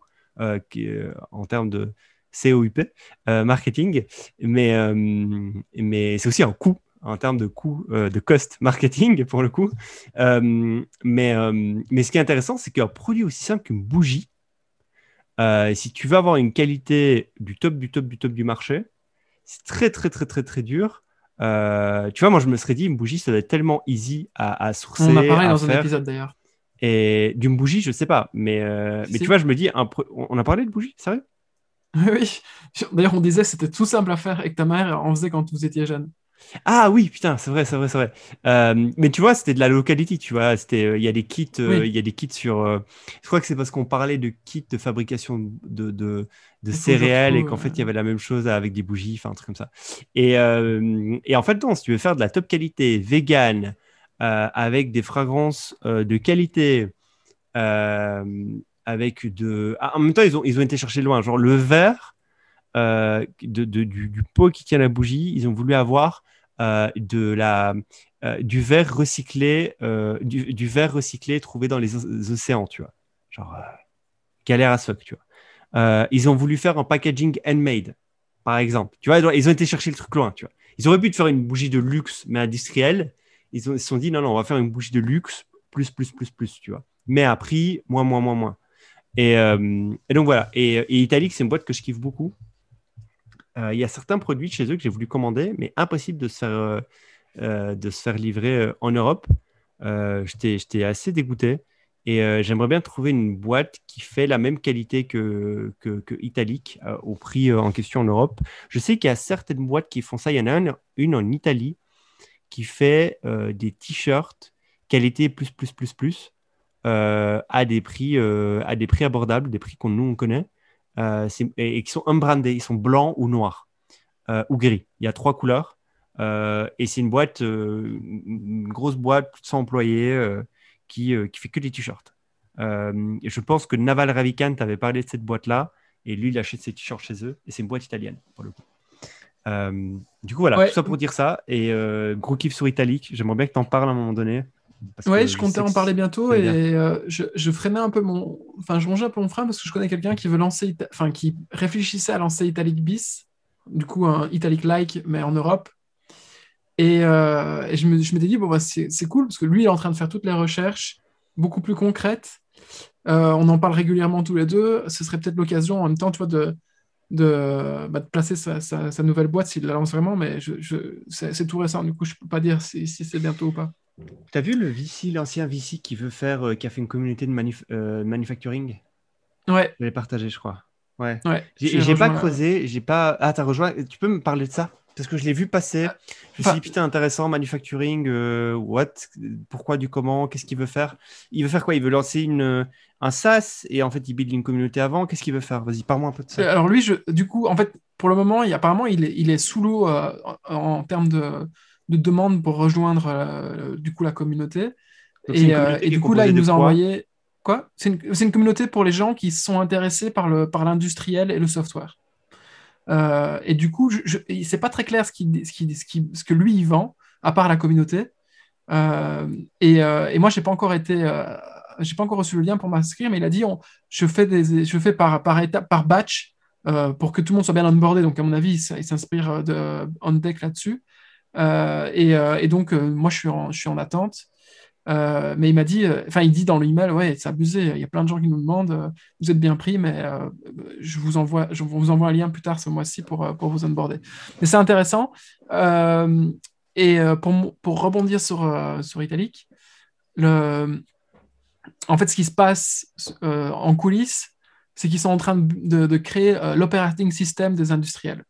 qui, en termes de COUP marketing, mais, mais c'est aussi un coût en termes de coût, euh, de cost marketing pour le coup. Euh, mais, euh, mais ce qui est intéressant, c'est qu'un produit aussi simple qu'une bougie, si tu veux avoir une qualité du top, du top, du top du marché, c'est très, très, très, très, très dur. tu vois, moi, je me serais dit, une bougie, ça doit être tellement easy à, à sourcer. On en a parlé dans un épisode d'ailleurs. Et d'une bougie, je sais pas. Mais, mais tu vois, je me dis, on a parlé de bougie, sérieux? (laughs) Oui. D'ailleurs, on disait c'était tout simple à faire et que ta mère en faisait quand vous étiez jeune. Ah oui, putain, c'est vrai, c'est vrai, c'est vrai. Euh, mais tu vois, c'était de la localité, tu vois. C'était, euh, il y a des kits, euh, il y a des kits sur. je crois que c'est parce qu'on parlait de kits de fabrication de, de, de céréales et qu'en fait il y avait la même chose avec des bougies, enfin un truc comme ça. Et, et en fait, non, si tu veux faire de la top qualité, vegan, avec des fragrances de qualité, avec de. Ah, en même temps, ils ont, ils ont été chercher loin. Genre le verre de, de, du, pot qui tient la bougie, ils ont voulu avoir euh, de la, euh, du verre recyclé, euh, du, du, verre recyclé trouvé dans les, océans, tu vois. Genre, galère à fuck, tu vois. ils ont voulu faire un packaging handmade, par exemple. Tu vois, ils ont été chercher le truc loin, tu vois. Ils auraient pu te faire une bougie de luxe, mais industrielle. Ils, se sont dit, non, non, on va faire une bougie de luxe, plus, plus, plus, plus, tu vois. Mais à prix, moins, moins, moins, moins. Et, et donc voilà. Et, et c'est une boîte que je kiffe beaucoup. Euh, il y a certains produits chez eux que j'ai voulu commander, mais impossible de se faire, euh, euh, livrer en Europe. J'étais assez dégoûté. Et j'aimerais bien trouver une boîte qui fait la même qualité que, que, au prix en question en Europe. Je sais qu'il y a certaines boîtes qui font ça. Il y en a une, en Italie qui fait des t-shirts qualité plus, plus, plus, plus à, des prix, à des prix abordables, des prix qu'on nous on connaît. Euh, et, qui sont unbrandés, ils sont blancs ou noirs euh, ou gris. Il y a trois couleurs. Euh, et c'est une boîte, une grosse boîte, sans employés, qui, qui fait que des t-shirts. je pense que Naval Ravikant avait parlé de cette boîte-là, et lui, il achète ses t-shirts chez eux, et c'est une boîte italienne, pour le coup. du coup, voilà, tout ça pour dire ça. Et gros kiff sur Italique. J'aimerais bien que tu en parles à un moment donné. Ouais, je comptais en parler bientôt et euh, je, je, freinais un peu mon. Enfin, je mangeais un peu mon frein parce que je connais quelqu'un qui veut lancer. Enfin, qui réfléchissait à lancer Italic bis, du coup, un Italic like, mais en Europe. Et, euh, et je me, je m'étais dit, bon, bah, c'est, cool parce que lui, il est en train de faire toutes les recherches beaucoup plus concrètes. Euh, on en parle régulièrement tous les deux. Ce serait peut-être l'occasion en même temps, tu vois, de, de, bah, de placer sa, sa, sa, nouvelle boîte s'il la lance vraiment, mais je, je, c'est, tout récent, du coup, je peux pas dire si, si c'est bientôt ou pas. T'as vu le VC, l'ancien VC qui veut faire, euh, qui a fait une communauté de euh, manufacturing? Ouais. Je l'ai partagé, je crois. Ouais. ouais j'ai pas creusé, j'ai pas. Ah, t'as rejoint. Tu peux me parler de ça? Parce que je l'ai vu passer. Je me suis dit, putain, intéressant, manufacturing, euh, what? Pourquoi, du comment? Qu'est-ce qu'il veut faire? Il veut faire quoi? Il veut lancer une, un SaaS et en fait, il build une communauté avant. Qu'est-ce qu'il veut faire? Vas-y, parle-moi un peu de ça. Alors, lui, je, du coup, en fait, pour le moment, il, apparemment, il est, il est sous l'eau en termes de de demandes pour rejoindre euh, du coup la communauté. et, euh, du coup, là, il nous a envoyé. Quoi? C'est une, une, communauté pour les gens qui sont intéressés par l'industriel par et le software. Euh, et du coup, c'est pas très clair ce, qui, ce, qui, ce, qui, ce, que lui il vend, à part la communauté. et, et, moi, j'ai pas encore été, j'ai pas encore reçu le lien pour m'inscrire, mais il a dit, on, je fais des, je fais par par étape, par batch, pour que tout le monde soit bien onboardé. Donc, à mon avis, il s'inspire de on deck là-dessus. Euh, euh, et, donc, euh, moi, je suis en, attente. mais il m'a dit, enfin, il dit dans l'email, ouais, c'est abusé. Il y a plein de gens qui nous demandent, vous êtes bien pris, mais je vous envoie, je vous envoie un lien plus tard ce mois-ci pour, pour vous onboarder. Mais c'est intéressant. et pour, pour rebondir sur, sur Italic, en fait, ce qui se passe en coulisses, c'est qu'ils sont en train de, de créer l'operating system des industriels.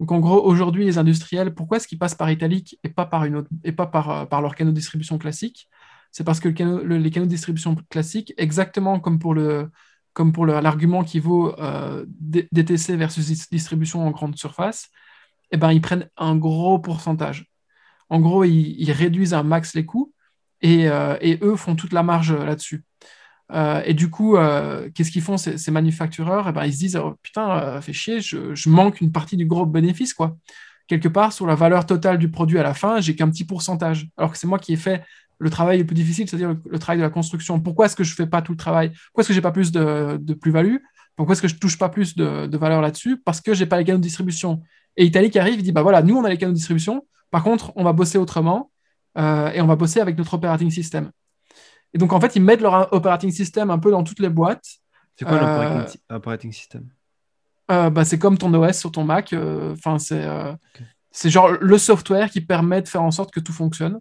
Donc en gros, aujourd'hui, les industriels, pourquoi est-ce qu'ils passent par Italique et pas par, une autre, et pas par, euh, leur canaux de distribution classique? C'est parce que les canaux de distribution classiques, exactement comme pour l'argument qui vaut euh, DTC versus distribution en grande surface, eh ben, ils prennent un gros pourcentage. En gros, ils, réduisent un max les coûts euh, et, eux font toute la marge là-dessus. Euh, et du coup, euh, qu'est-ce qu'ils font ces, ces manufactureurs? Eh ben, Ils se disent oh, Putain, euh, fait chier, je, manque une partie du gros bénéfice. quoi. Quelque part, sur la valeur totale du produit à la fin, j'ai qu'un petit pourcentage. Alors que c'est moi qui ai fait le travail le plus difficile, c'est-à-dire le, travail de la construction. Pourquoi est-ce que je ne fais pas tout le travail? Pourquoi est-ce que je n'ai pas plus de, plus-value? Pourquoi est-ce que je ne touche pas plus de, de valeur là-dessus? Parce que je n'ai pas les canaux de distribution. Et Italie qui arrive, il dit Bah voilà, nous, on a les canaux de distribution. Par contre, on va bosser autrement euh, et on va bosser avec notre operating system. Et donc, en fait, ils mettent leur operating system un peu dans toutes les boîtes. C'est quoi Euh, l'operating operating system? Euh, bah, c'est comme ton OS sur ton Mac. euh, Enfin, c'est Ok. c'est genre le software qui permet de faire en sorte que tout fonctionne.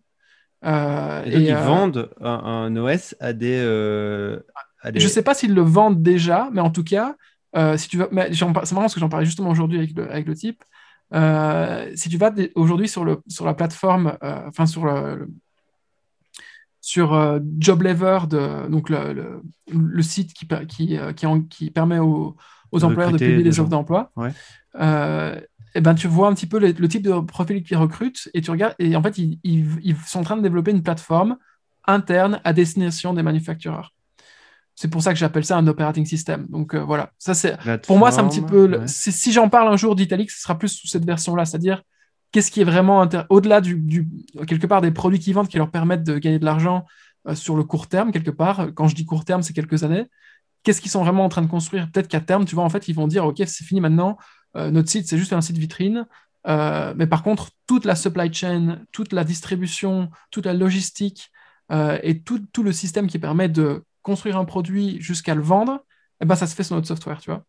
Euh, Et donc, ils euh, vendent un, un OS à des. euh, à des... Je sais pas s'ils le vendent déjà, mais en tout cas, si tu par- c'est marrant parce que j'en parlais justement aujourd'hui avec le, avec le type. Si tu vas aujourd'hui sur, le, sur la plateforme, enfin sur le- sur euh, JobLever, de, donc le, le, le site qui, euh, qui, en- qui permet aux, employeurs de publier des offres d'emploi, Ouais. euh, et ben, tu vois un petit peu le, le type de profil qu'ils recrutent et tu regardes, et en fait, ils, ils, ils sont en train de développer une plateforme interne à destination des manufactureurs. C'est pour ça que j'appelle ça un operating system. Donc euh, voilà, ça c'est pour moi c'est un petit peu. le- Ouais. c'est- Si j'en parle un jour d'Italic, ce sera plus sous cette version-là, c'est-à-dire qu'est-ce qui est vraiment au-delà du, quelque part des produits qu'ils vendent qui leur permettent de gagner de l'argent euh, sur le court terme quelque part. Quand je dis court terme, c'est quelques années. Qu'est-ce qu'ils sont vraiment en train de construire? Peut-être qu'à terme, tu vois, en fait, ils vont dire ok, c'est fini maintenant. Euh, notre site, c'est juste un site vitrine. Euh, mais par contre, toute la supply chain, toute la distribution, toute la logistique et tout, tout le système qui permet de construire un produit jusqu'à le vendre, eh ben, ça se fait sur notre software, tu vois.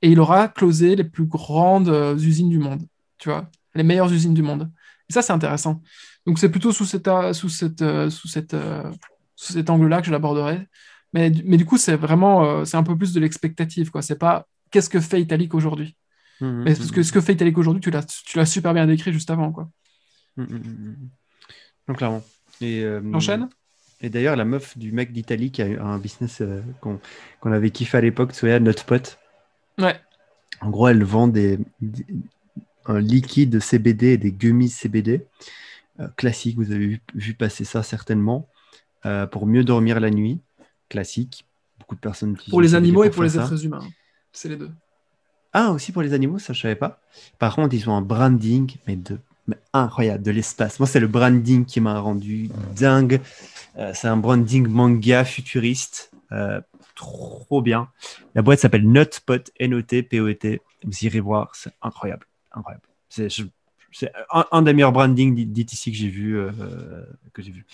Et il aura closé les plus grandes usines du monde, tu vois, les meilleures usines du monde. Et ça, c'est intéressant. Donc, c'est plutôt sous, cette, euh, sous, cette, euh, sous, cette, euh, sous cet angle-là que je l'aborderai. Mais, mais du coup, c'est vraiment, c'est un peu plus de l'expectative, quoi. C'est pas qu'est-ce que fait Italic aujourd'hui? Mhm, Mais ce que, ce que fait Italic aujourd'hui, tu l'as, tu super bien décrit juste avant, quoi. Donc, clairement. Et, euh, J'enchaîne Et d'ailleurs, la meuf du mec d'Italie qui a eu un business euh, qu'on avait kiffé à l'époque, Soya Notre Pot. Ouais. En gros, elle vend des, des- un liquide CBD et des gummies CBD euh, classique. Vous avez vu, vu passer ça certainement euh, pour mieux dormir la nuit. Classique. Beaucoup de personnes utilisent Pour le les animaux et pour les ça. êtres humains. C'est les deux. Ah, aussi pour les animaux, ça je savais pas. Par contre, ils ont un branding, mais de mais incroyable, de l'espace. Moi, c'est le branding qui m'a rendu dingue. Euh, c'est un branding manga futuriste. Euh, trop bien. La boîte s'appelle Notpot, N-O-T-P-O-T. Vous irez voir, c'est incroyable. Incroyable. C'est un, un des meilleurs brandings d'ITC que j'ai vu. euh, que j'ai vu.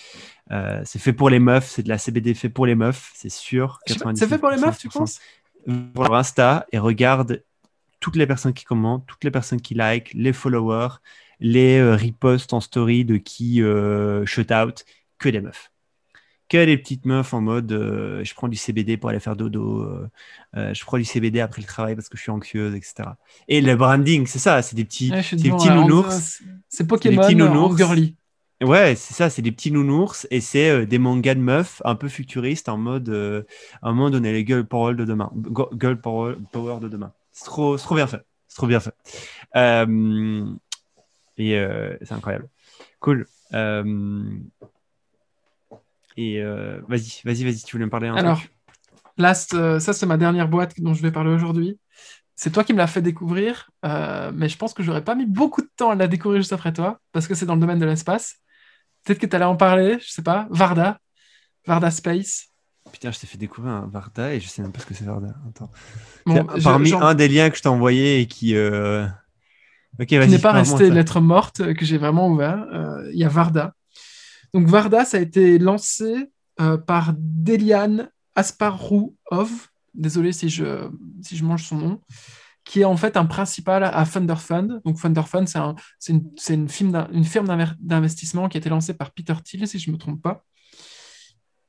Euh, c'est fait pour les meufs, c'est de la CBD fait pour les meufs, c'est sûr. C'est fait pour les meufs, tu 99%. penses? Pour leur Insta et regarde toutes les personnes qui commentent, toutes les personnes qui like, les followers, les euh, reposts en story de qui euh, shout out, que des meufs. Que des petites meufs en mode euh, je prends du CBD pour aller faire dodo, euh, euh, je prends du CBD après le travail parce que je suis anxieuse, etc. Et le branding, c'est ça, c'est des petits, Ouais, des petits nounours. C'est Pokémon petits en nounours. girly. Ouais, c'est ça, c'est des petits nounours et c'est euh, des mangas de meufs un peu futuristes en mode, en mode on est les girl power de demain, girl power, de demain. C'est trop, trop bien fait, c'est trop bien fait. Et c'est incroyable. Cool. Et euh, vas-y, vas-y, vas-y, tu voulais me parler un Alors, truc? last, euh, ça c'est ma dernière boîte dont je vais parler aujourd'hui. C'est toi qui me l'as fait découvrir, euh, mais je pense que j'aurais pas mis beaucoup de temps à la découvrir juste après toi, parce que c'est dans le domaine de l'espace. Peut-être que tu allais en parler, je sais pas. Varda, Varda Space. Putain, je t'ai fait découvrir un Varda et je sais même pas ce que c'est Varda. Attends. Bon, parmi un des liens que je t'ai envoyé et qui. euh, Ok, qui n'est pas resté lettre morte, que j'ai vraiment ouvert. Euh, Il y a Varda. Donc Varda, ça a été lancé euh, par Delian Asparouhov, désolé si je, si je mange son nom, qui est en fait un principal à Thunder Fund. Donc Thunder Fund, c'est un- une, une, firme une firme d'investissement qui a été lancée par Peter Thiel, si je ne me trompe pas.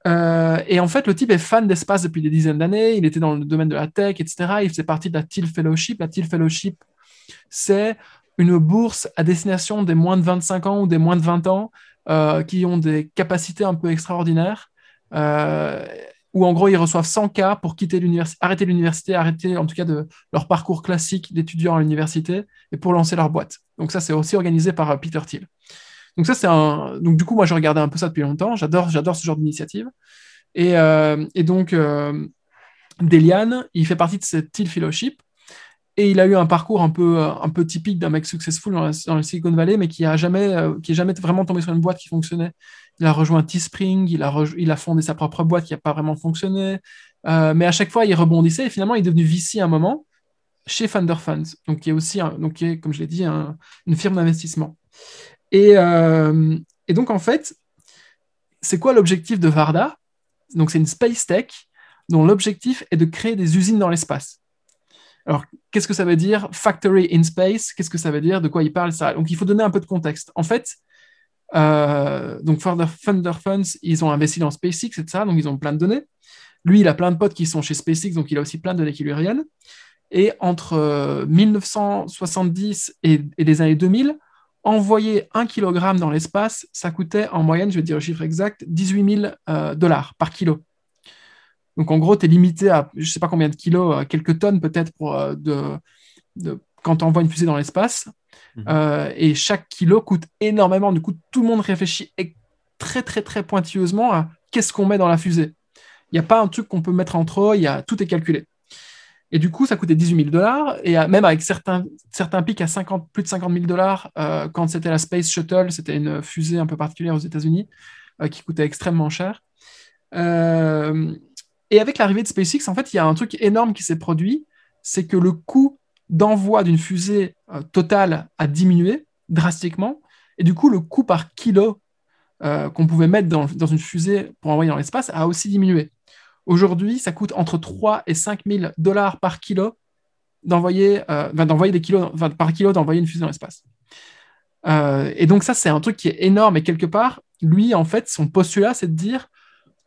Euh, et en fait, le type est fan d'espace depuis des dizaines d'années. Il était dans le domaine de la tech, etc. Il faisait partie de la Thiel Fellowship. La Thiel Fellowship, c'est une bourse à destination des moins de 25 ans ou des moins de 20 ans euh, qui ont des capacités un peu extraordinaires, euh, où en gros ils reçoivent 100 cas pour quitter l'université, arrêter l'université, arrêter en tout cas de leur parcours classique d'étudiants à l'université et pour lancer leur boîte. Donc ça c'est aussi organisé par euh, Peter Thiel. Donc ça c'est un, donc du coup moi je regardais un peu ça depuis longtemps. J'adore, j'adore ce genre d'initiative. Et, et donc, Delian, il fait partie de cette Teal Fellowship. Et il a eu un parcours un peu, un peu typique d'un mec successful dans, la, le Silicon Valley, mais qui a jamais, euh, jamais vraiment tombé sur une boîte qui fonctionnait. Il a rejoint Teespring, il a, il a fondé sa propre boîte qui n'a pas vraiment fonctionné. Euh, mais à chaque fois, il rebondissait et finalement, il est devenu VC à un moment chez Funds, donc qui est aussi, un, donc qui est, comme je l'ai dit, un, une firme d'investissement. Et, euh, et, donc, en fait, c'est quoi l'objectif de Varda? Donc, c'est une space tech dont l'objectif est de créer des usines dans l'espace. Alors, qu'est-ce que ça veut dire Factory in space? Qu'est-ce que ça veut dire? De quoi il parle ça? Donc, il faut donner un peu de contexte. En fait, euh, donc Thunder Funds, ils ont investi dans SpaceX, etc. Donc, ils ont plein de données. Lui, il a plein de potes qui sont chez SpaceX, donc il a aussi plein de données qui lui reviennent. Et entre euh, 1970 et, et, les années 2000, envoyer un kilogramme dans l'espace, ça coûtait en moyenne, je vais dire le chiffre exact, 18 000 euh, dollars par kilo. Donc en gros, tu es limité à je ne sais pas combien de kilos, à quelques tonnes peut-être pour euh, de, de, quand tu envoies une fusée dans l'espace. Mmh. Euh, et chaque kilo coûte énormément. Du coup, tout le monde réfléchit très très très pointilleusement à qu'est-ce qu'on met dans la fusée. Il n'y a pas un truc qu'on peut mettre entre eux, y a, tout est calculé. Et du coup, ça coûtait 18 000 dollars. Et même avec certains, certains pics à 50, plus de 50 000 dollars, euh, quand c'était la Space Shuttle, c'était une fusée un peu particulière aux États-Unis euh, qui coûtait extrêmement cher. Euh, et avec l'arrivée de SpaceX, en fait, il y a un truc énorme qui s'est produit c'est que le coût d'envoi d'une fusée euh, totale a diminué drastiquement. Et du coup, le coût par kilo euh, qu'on pouvait mettre dans, une fusée pour envoyer dans l'espace a aussi diminué. Aujourd'hui, ça coûte entre 3 et 5 000 dollars par kilo d'envoyer euh, des kilos par kilo d'envoyer une fusée dans l'espace. Et donc ça, c'est un truc qui est énorme. Et quelque part, lui, en fait, son postulat, c'est de dire,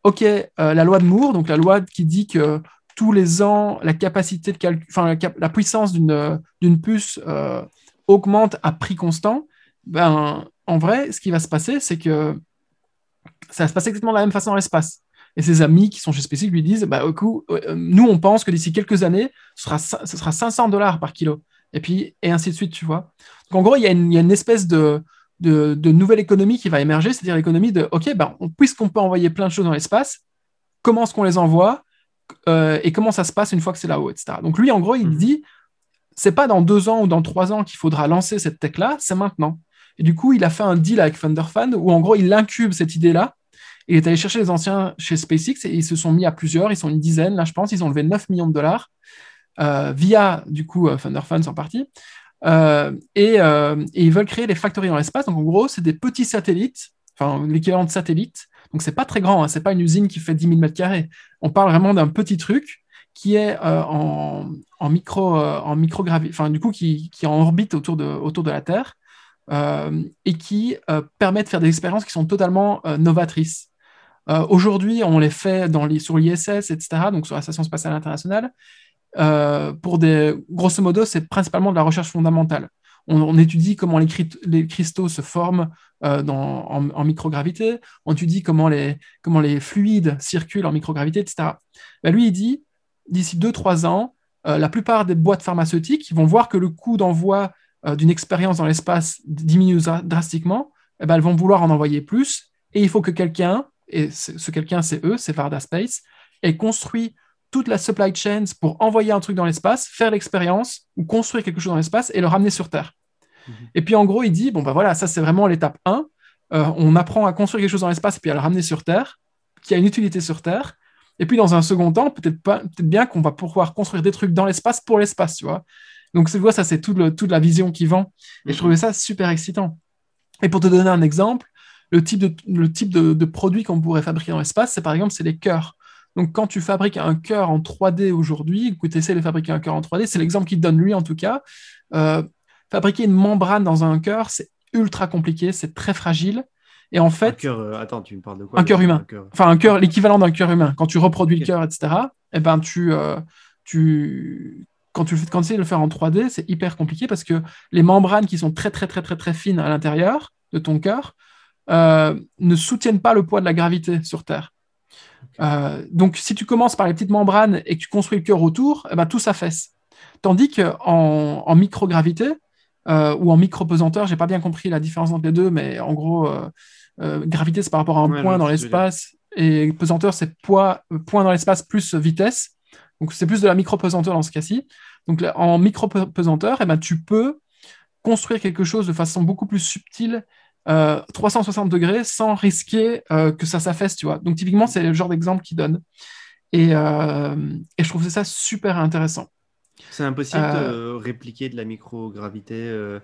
OK, euh, la loi de Moore, donc la loi qui dit que tous les ans, la capacité de calcul, enfin, la, puissance d'une puce euh, augmente à prix constant, ben, en vrai, ce qui va se passer, c'est que ça se passer exactement de la même façon dans l'espace. Et ses amis qui sont chez SpaceX lui disent bah, au coup, euh, nous, on pense que d'ici quelques années, ce sera, ce sera 500 dollars par kilo. Et puis, et ainsi de suite, tu vois. Donc, en gros, il y a une espèce de, de, de, nouvelle économie qui va émerger, c'est-à-dire l'économie de OK, ben, puisqu'on peut envoyer plein de choses dans l'espace, comment est-ce qu'on les envoie euh, et comment ça se passe une fois que c'est là-haut, etc. Donc, lui, en gros, il mmh. dit c'est pas dans deux ans ou dans trois ans qu'il faudra lancer cette tech-là, c'est maintenant. Et du coup, il a fait un deal avec Thunderfund où, en gros, il incube cette idée-là il est allé chercher les anciens chez SpaceX et ils se sont mis à plusieurs, ils sont une dizaine, là je pense, ils ont levé 9 millions de dollars euh, via du coup euh, Thunder Funds en partie. Euh, et, euh, et, ils veulent créer les factories dans l'espace. Donc en gros, c'est des petits satellites, enfin l'équivalent de satellites. Donc c'est pas très grand, hein, c'est pas une usine qui fait 10 000 mètres carrés. On parle vraiment d'un petit truc qui est euh, en, en, micro, en microgravité, enfin du coup qui, est en orbite autour de, autour de la Terre. et qui permet de faire des expériences qui sont totalement novatrices. Aujourd'hui, on les fait dans les, sur l'ISS, etc., donc sur la Station spatiale internationale. Euh, pour des, grosso modo, c'est principalement de la recherche fondamentale. On, étudie comment les, cristaux se forment euh, dans, en, microgravité, on étudie comment les, comment les fluides circulent en microgravité, etc. Ben lui, il dit, d'ici 2-3 ans, euh, la plupart des boîtes pharmaceutiques vont voir que le coût d'envoi d'une expérience dans l'espace diminue drastiquement, eh ben, elles vont vouloir en envoyer plus, et il faut que quelqu'un et ce quelqu'un, c'est eux, c'est Varda Space, et construit toute la supply chain pour envoyer un truc dans l'espace, faire l'expérience, ou construire quelque chose dans l'espace et le ramener sur Terre. Mmh. Et puis en gros, il dit, bon ben voilà, ça c'est vraiment l'étape 1, euh, on apprend à construire quelque chose dans l'espace et puis à le ramener sur Terre, qui a une utilité sur Terre, et puis dans un second temps, peut-être peut, -être bien qu'on va pouvoir construire des trucs dans l'espace pour l'espace, tu vois. Donc tu vois, ça c'est toute, toute la vision qui vend, et je trouvais ça super excitant. Et pour te donner un exemple, le type de, le type de, de produit qu'on pourrait fabriquer dans l'espace, c'est par exemple c'est les cœurs. Donc quand tu fabriques un cœur en 3D aujourd'hui, que tu essaies de fabriquer un cœur en 3D, c'est l'exemple qu'il donne lui en tout cas. Euh, fabriquer une membrane dans un cœur, c'est ultra compliqué, c'est très fragile. Et en fait, un cœur, euh, attends, tu me parles de quoi Un cœur humain. Un coeur... Enfin, un cœur, l'équivalent d'un cœur humain. Quand tu reproduis okay. le cœur, etc. Eh ben, tu, euh, tu, quand tu quand essaies de le faire en 3D, c'est hyper compliqué parce que les membranes qui sont très très très très très fines à l'intérieur de ton cœur, euh, ne soutiennent pas le poids de la gravité sur Terre. Euh, donc, si tu commences par les petites membranes et que tu construis le cœur autour, eh ben, tout s'affaisse. Tandis qu'en en microgravité euh, ou en micro-pesanteur, j'ai pas bien compris la différence entre les deux, mais en gros, euh, gravité, c'est par rapport à un ouais, point dans l'espace, Et pesanteur, c'est poids, point dans l'espace plus vitesse. Donc c'est plus de la micro-pesanteur dans ce cas-ci. Donc en micro-pesanteur, eh ben, tu peux construire quelque chose de façon beaucoup plus subtile, 360 euh, degrés, sans risquer euh, que ça s'affaisse, tu vois. Donc typiquement, c'est le genre d'exemple qu'il donne. Et, euh, et, je trouve ça super intéressant. C'est impossible de répliquer de la microgravité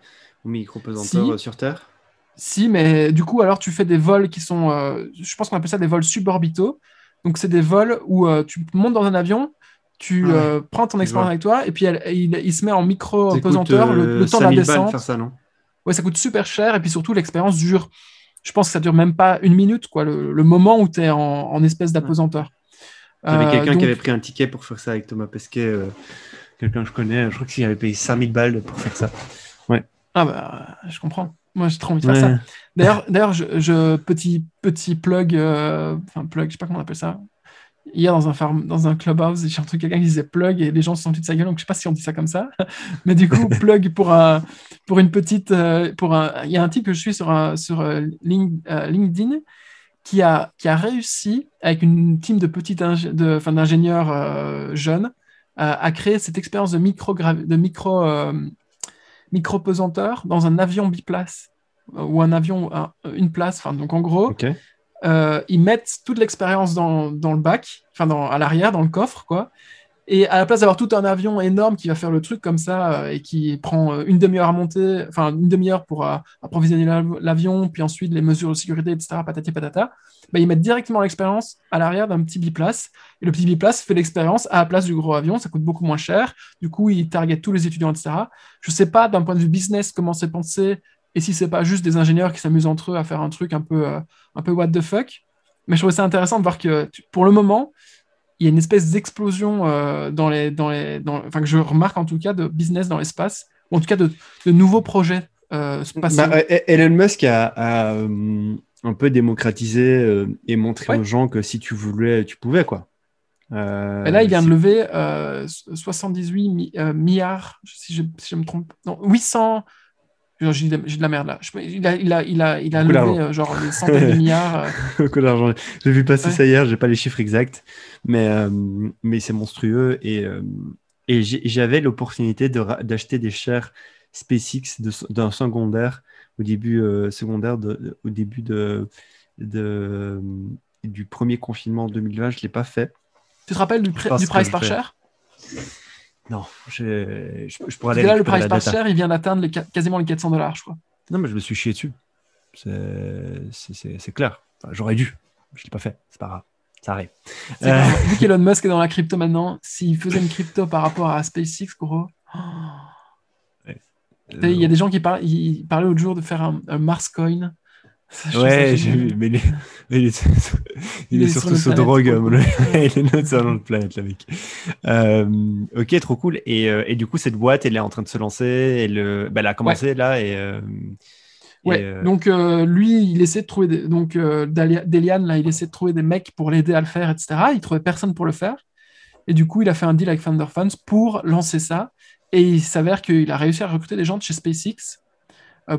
ou micro-pesanteur sur Terre? Si, mais du coup, alors tu fais des vols qui sont, je pense qu'on appelle ça des vols suborbitaux. Donc c'est des vols où tu montes dans un avion, tu ah prends ton expérience avec toi et puis il, se met en micro pesanteur le, temps de la descente. Faire ça, non? Ouais, ça coûte super cher et puis surtout l'expérience dure. Je pense que ça dure même pas une minute, quoi, le, moment où tu es en, espèce d'apesanteur. Il y avait quelqu'un euh, qui avait pris un ticket pour faire ça avec Thomas Pesquet, quelqu'un que je connais, je crois qu'il avait payé 5000 balles pour faire ça. Ouais. Ah bah, je comprends. Moi, j'ai trop envie de faire ça. D'ailleurs, d'ailleurs, je, petit petit plug, enfin plug, je sais pas comment on appelle ça hier dans un, farm, dans un clubhouse, j'ai entendu quelqu'un qui disait plug et les gens se sont de sa gueule, donc je sais pas si on dit ça comme ça. (laughs) Mais du coup, (laughs) plug pour, un, pour une petite. Euh, pour un, il y a un type que je suis sur, un, sur euh, euh, LinkedIn qui a, qui a réussi, avec une team de petits d'ingénieurs jeunes, à créer cette expérience de micro, de micro, micro pesanteur dans un avion biplace ou un avion une place. Enfin, donc en gros, euh, ils mettent toute l'expérience dans, le bac, enfin à l'arrière, dans le coffre, quoi. Et à la place d'avoir tout un avion énorme qui va faire le truc comme ça euh, et qui prend euh, une demi-heure à monter, enfin une demi-heure pour approvisionner l'avion, puis ensuite les mesures de sécurité, etc., patati patata, bah, ils mettent directement l'expérience à l'arrière d'un petit biplace. Et le petit biplace fait l'expérience à la place du gros avion, ça coûte beaucoup moins cher. Du coup, ils targetent tous les étudiants, etc. Je ne sais pas d'un point de vue business comment c'est pensé et si c'est pas juste des ingénieurs qui s'amusent entre eux à faire un truc un peu, euh, un peu what the fuck. Mais je trouve ça intéressant de voir que pour le moment, il y a une espèce d'explosion euh, dans les, dans les, enfin que je remarque en tout cas de business dans l'espace, ou en tout cas de, de nouveaux projets euh, spatiaux. Bah, e-, Elon Musk a, un peu démocratisé et montré aux gens que si tu voulais, tu pouvais quoi. et là, il vient de lever 78 milliards, si je, si je, me trompe, non, 800 j'ai de la merde là. il a, il a, il a, il a levé euh, genre des centaines de milliards. Euh. (laughs) Beaucoup d'argent. J'ai vu passer ça hier, j'ai pas les chiffres exacts, mais, euh, mais c'est monstrueux. Et, et j'avais l'opportunité d'acheter des shares SpaceX d'un secondaire au début, secondaire de, au début de, du premier confinement en 2020. Je ne l'ai pas fait. Tu te rappelles du, du price par share non, je, je, pourrais aller. là, le price par share, il vient d'atteindre quasiment les 400 dollars, je crois. Non, mais je me suis chié dessus. C'est clair. J'aurais dû. Je ne l'ai pas fait. C'est pas grave. Ça arrive. Euh... Vu qu'Elon Musk est dans la crypto maintenant, s'il faisait une crypto par rapport à SpaceX, gros. Il y a des gens qui parlent, ils parlaient l'autre jour de faire un, un Mars Coin ouais, j'ai vu, mais, il est, il est surtout sous drogue. (laughs) il est notre sur notre planète, le mec. Euh, ok, trop cool. Et, euh, et, du coup, cette boîte, elle est en train de se lancer. Elle, euh, bah, elle a commencé là. Et, ouais, donc lui, il essaie de trouver. Des, donc, Delian, là, il essaie de trouver des mecs pour l'aider à le faire, etc. Il trouvait personne pour le faire. Et du coup, il a fait un deal avec Thunder Funds pour lancer ça. Et il s'avère qu'il a réussi à recruter des gens de chez SpaceX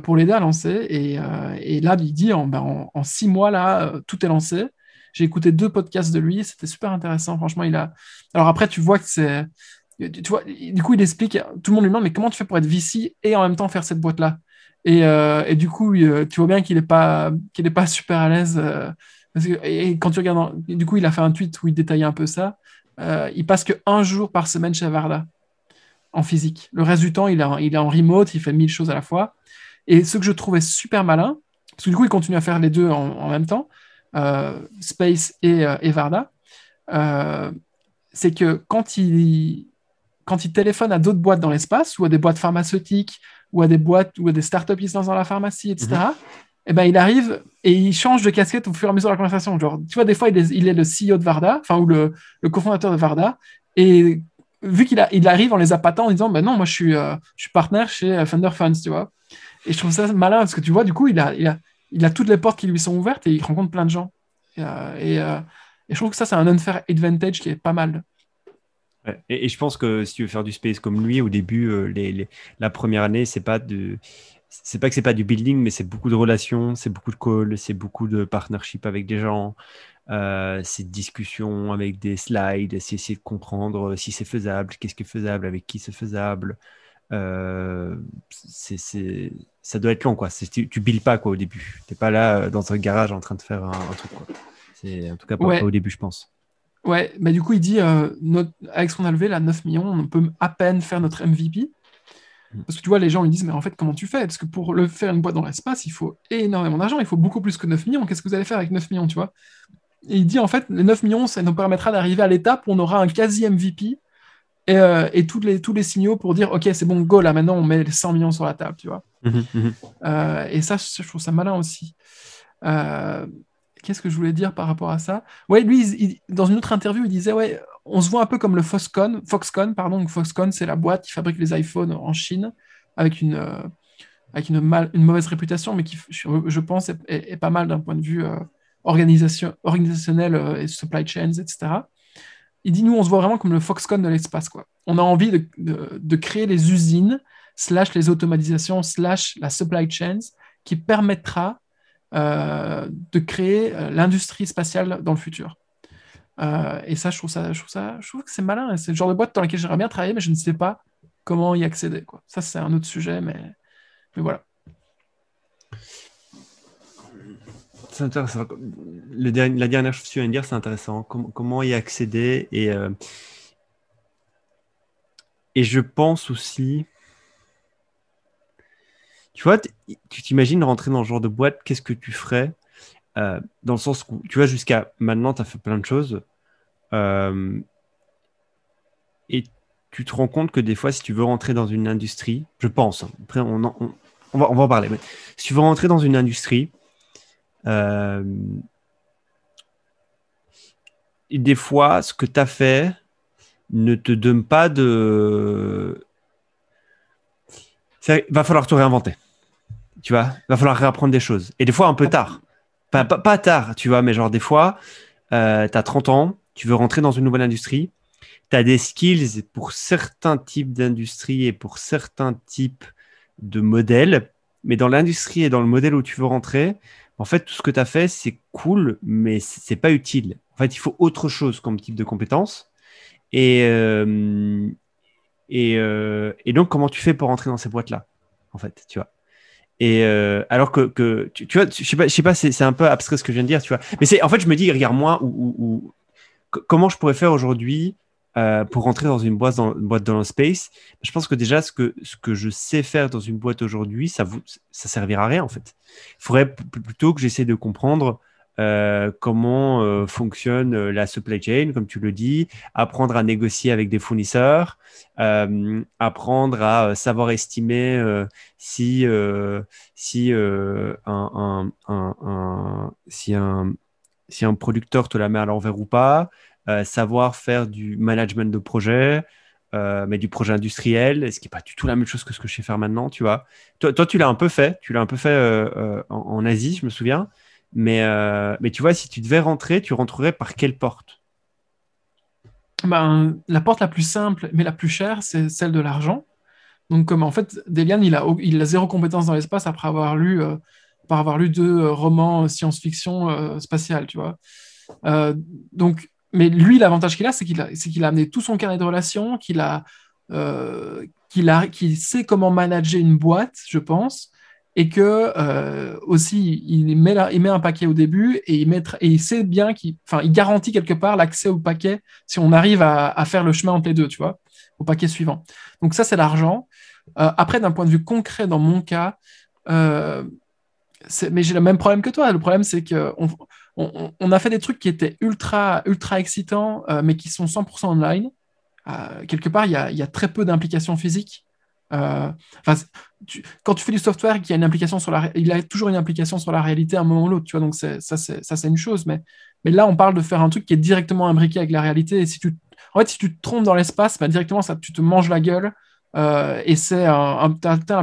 pour l'aider à lancer. Et, euh, là, il dit en, ben, en, six mois, là, euh, tout est lancé. J'ai écouté deux podcasts de lui, c'était super intéressant. Franchement, il a. Alors après, tu vois que c'est. Tu vois, du coup, il explique, tout le monde lui demande, mais comment tu fais pour être VC et en même temps faire cette boîte-là? Et, et, du coup, tu vois bien qu'il n'est pas, est pas super à l'aise. et quand tu regardes, du coup, il a fait un tweet où il détaillait un peu ça. il passe que un jour par semaine chez Varda en physique. Le reste du temps, il, il est en remote, il fait mille choses à la fois. Et ce que je trouvais super malin, parce que du coup, il continue à faire les deux en, même temps, euh, Space et, euh, Varda, euh, c'est que quand il, quand il téléphone à d'autres boîtes dans l'espace, ou à des boîtes pharmaceutiques, ou à des boîtes, ou à des startups qui se lancent dans la pharmacie, etc., mhm. eh ben, il arrive et il change de casquette au fur et à mesure de la conversation. Genre, tu vois, des fois, il est, il est le CEO de Varda, enfin, ou le, le cofondateur de Varda, et vu qu'il il arrive en les appâtant en disant, ben non, moi, je suis, je suis partenaire chez Thunder Funds, tu vois. Et je trouve ça malin parce que tu vois, du coup, il a, il a, il a toutes les portes qui lui sont ouvertes et il rencontre plein de gens. Et, euh, euh, je trouve que ça, c'est un unfair advantage qui est pas mal. Et, je pense que si tu veux faire du space comme lui, au début, euh, les, la première année, c'est pas de. C'est pas que c'est pas du building, mais c'est beaucoup de relations, c'est beaucoup de calls, c'est beaucoup de partnership avec des gens. euh, ces discussions avec des slides, essayer de comprendre si c'est faisable, qu'est-ce qui est faisable, avec qui c'est faisable. C'est, c'est, ça doit être long, quoi. tu, tu billes pas quoi au début. T'es pas là euh, dans un garage en train de faire un, truc. Quoi. C'est en tout cas pas, Ouais. pas au début, je pense. Ouais, mais du coup, il dit, euh, notre- avec ce qu'on a levé, là, 9 millions, on peut à peine faire notre MVP. Mm. Parce que tu vois, les gens lui disent, mais en fait, comment tu fais? Parce que pour le faire une boîte dans l'espace, il faut énormément d'argent, il faut beaucoup plus que 9 millions. Qu'est-ce que vous allez faire avec 9 millions, tu vois? Et il dit, en fait, les 9 millions, ça nous permettra d'arriver à l'étape où on aura un quasi MVP et, euh, et tous, les, tous les signaux pour dire, OK, c'est bon, go, là, maintenant, on met les 100 millions sur la table, tu vois? Mhm, mhm. euh, et ça, je trouve ça malin aussi. Euh, Qu'est-ce que je voulais dire par rapport à ça? Ouais, lui, dans une autre interview, il disait ouais, on se voit un peu comme le Foxconn. Foxconn, pardon. Foxconn, c'est la boîte qui fabrique les iPhones en Chine avec une euh, avec une, mauvaise réputation, mais qui, je, pense, est, pas mal d'un point de vue organisation, organisationnel et supply chains, etc. Il dit nous, on se voit vraiment comme le Foxconn de l'espace, quoi. On a envie de, de- de créer les usines slash les automatisations slash la supply chains qui permettra euh, de créer euh, l'industrie spatiale dans le futur. Euh, et ça, je trouve ça, je trouve que c'est malin. C'est le genre de boîte dans laquelle j'aimerais bien travailler, mais je ne sais pas comment y accéder. Ça, c'est un autre sujet, mais, voilà. C'est intéressant. La dernière chose que tu viens de dire, c'est intéressant. Com- comment y accéder et je pense aussi. Tu vois, tu t'imagines rentrer dans ce genre de boîte, qu'est-ce que tu ferais Euh, Dans le sens où, tu vois, jusqu'à maintenant, tu as fait plein de choses. Euh, et tu te rends compte que des fois, si tu veux rentrer dans une industrie, je pense, hein, après, on, en- va, en parler, mais si tu veux rentrer dans une industrie, euh, des fois, ce que tu as fait ne te donne pas de. Il va falloir te réinventer. Tu vois, il va falloir réapprendre des choses. Et des fois, un peu tard. Pas, pas, tard, tu vois, mais genre des fois, tu as 30 ans, tu veux rentrer dans une nouvelle industrie, tu as des skills pour certains types d'industries et pour certains types de modèles, mais dans l'industrie et dans le modèle où tu veux rentrer, en fait, tout ce que tu as fait, c'est cool, mais c'est pas utile. En fait, il faut autre chose comme type de compétences. Et, euh, et, euh, et donc, comment tu fais pour rentrer dans ces boîtes-là, en fait, tu vois? Et euh, alors que, tu, vois, je sais pas, c'est un peu abstrait ce que je viens de dire, tu vois. Mais en fait, je me dis, regarde moi, ou, ou- ou- co- comment je pourrais faire aujourd'hui euh, pour rentrer dans une boîte dans, une boîte dans le space? Je pense que déjà, ce que, ce que je sais faire dans une boîte aujourd'hui, ça vous, ça servira à rien en fait. Il faudrait plutôt que j'essaie de comprendre euh, comment euh, fonctionne euh, la supply chain, comme tu le dis, apprendre à négocier avec des fournisseurs, apprendre à savoir estimer si si un, si un si un producteur te la met à l'envers ou pas, savoir faire du management de projet, mais du projet industriel, ce qui n'est pas du tout la même chose que ce que je sais faire maintenant, tu vois. Toi, toi tu l'as un peu fait, tu l'as un peu fait en Asie, je me souviens. Mais, euh, mais tu vois, si tu devais rentrer, tu rentrerais par quelle porte? Ben, la porte la plus simple, mais la plus chère, c'est celle de l'argent. Donc, comme en fait, Delian, il a, il a zéro compétence dans l'espace après avoir lu, euh, avoir lu deux euh, romans science-fiction euh, spatial, tu vois. Euh, donc, mais lui, l'avantage qu'il a, c'est qu'il a, qu'il a amené tout son carnet de relations, qu'il a, euh, qu'il qu'il sait comment manager une boîte, je pense, et que euh, aussi il met, un paquet au début et il, met, et il sait bien qu'il, garantit quelque part l'accès au paquet si on arrive à, faire le chemin entre les deux, tu vois, au paquet suivant. Donc ça, c'est l'argent. Euh, après, d'un point de vue concret, dans mon cas, euh, mais j'ai le même problème que toi. Le problème, c'est que on, a fait des trucs qui étaient ultra, ultra excitants, mais qui sont 100% online. Quelque part, il y a très peu d'implications physiques. Euh, enfin, c'est- tu- quand tu fais du software qui a une implication sur la, il a toujours une implication sur la réalité à un moment ou l'autre, tu vois. Donc ça, c'est ça, c'est une chose. Mais, mais là, on parle de faire un truc qui est directement imbriqué avec la réalité. Et si tu, en fait, si tu te trompes dans l'espace, bah, directement, ça, tu te manges la gueule. Euh, et c'est la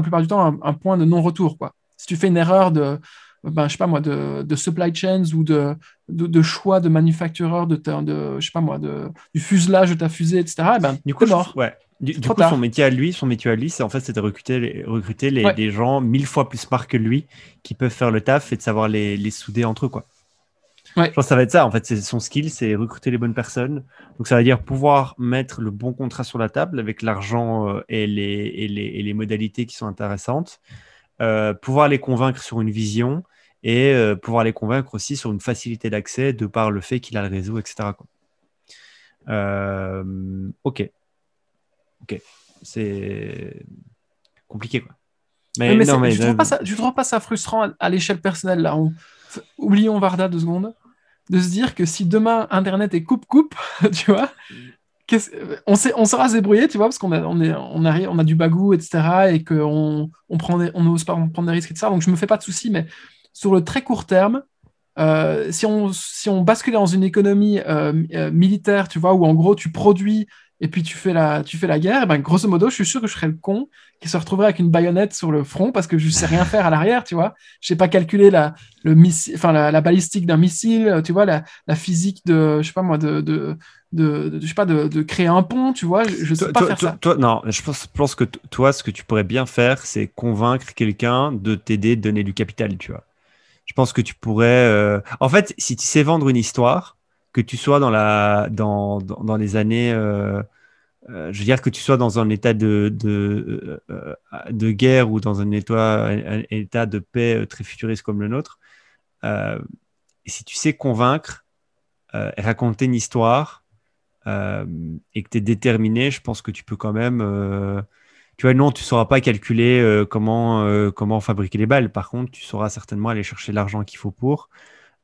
plupart du temps un, un point de non-retour, quoi. Si tu fais une erreur de, ben, je sais pas moi, de, de supply chains ou de, de, de choix de manufactureur de, ta- de, je sais pas moi, de, du fuselage de ta fusée, etc., eh ben, Du coup, je- mort. ouais. Du, du coup, tard. son métier à lui, son métier à lui, c'est en fait, c'est de recruter, recruter les, Ouais. gens mille fois plus smart que lui qui peuvent faire le taf et de savoir les, les souder entre eux, quoi. Ouais. Je pense que ça va être ça. En fait, c'est son skill, c'est recruter les bonnes personnes. Donc, ça veut dire pouvoir mettre le bon contrat sur la table avec l'argent euh, et, les, et, les, et les modalités qui sont intéressantes. Euh, pouvoir les convaincre sur une vision et euh, pouvoir les convaincre aussi sur une facilité d'accès de par le fait qu'il a le réseau, etc. quoi. Euh, ok. Ok. C'est compliqué, quoi. Mais, mais non, c'est- mais- je trouve pas ça, je trouve pas ça frustrant à, à l'échelle personnelle là. où- oublions Varda deux secondes, de se dire que si demain Internet est coupe coupe, (laughs) tu vois, on sait, on saura se débrouiller, tu vois, parce qu'on a, on est, on a, on a du bagou, etc. Et qu'on on prend, des- on n'ose pas prendre des risques, etc. Donc je me fais pas de soucis, mais sur le très court terme. euh, si, on, si on basculait dans une économie euh, euh, militaire, tu vois, où en gros tu produis et puis tu fais la, tu fais la guerre, ben, grosso modo, je suis sûr que je serais le con qui se retrouverait avec une baïonnette sur le front parce que je sais rien faire à l'arrière, tu vois. Je sais pas calculer la, le enfin la, la balistique d'un missile, euh, tu vois, la, la physique de, je sais pas moi, de, de, de, de- je sais pas, de, de créer un pont, tu vois. Je, je sais Toi, pas toi- faire toi- ça. toi- non, je pense, que toi, ce que tu pourrais bien faire, c'est convaincre quelqu'un de t'aider, de donner du capital, tu vois. Je pense que tu pourrais. euh, En fait, si tu sais vendre une histoire, que tu sois dans, la... dans, dans, les années. euh, euh, je veux dire que tu sois dans un état de, de, euh, de guerre ou dans un état, un état de paix très futuriste comme le nôtre, si tu sais convaincre, raconter une histoire, et que tu es déterminé, je pense que tu peux quand même. tu vois, non, tu ne sauras pas calculer comment, comment fabriquer les balles. Par contre, tu sauras certainement aller chercher l'argent qu'il faut pour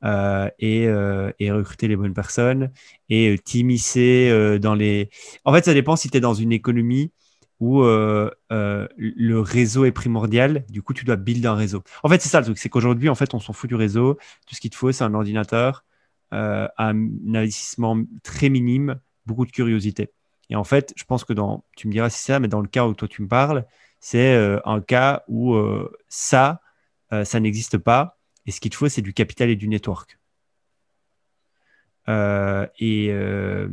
euh, et, euh, et recruter les bonnes personnes et euh, t'immiscer dans les. En fait, ça dépend si tu es dans une économie où le réseau est primordial. Du coup, tu dois build un réseau. En fait, c'est ça le truc, c'est qu'aujourd'hui, en fait, on s'en fout du réseau. Tout ce qu'il te faut, c'est un ordinateur, un investissement très minime, beaucoup de curiosité. Et en fait, je pense que dans, tu me diras si c'est ça, mais dans le cas où toi tu me parles, c'est un cas où ça, ça n'existe pas. Et ce qu'il te faut, c'est du capital et du network. Euh, et, euh,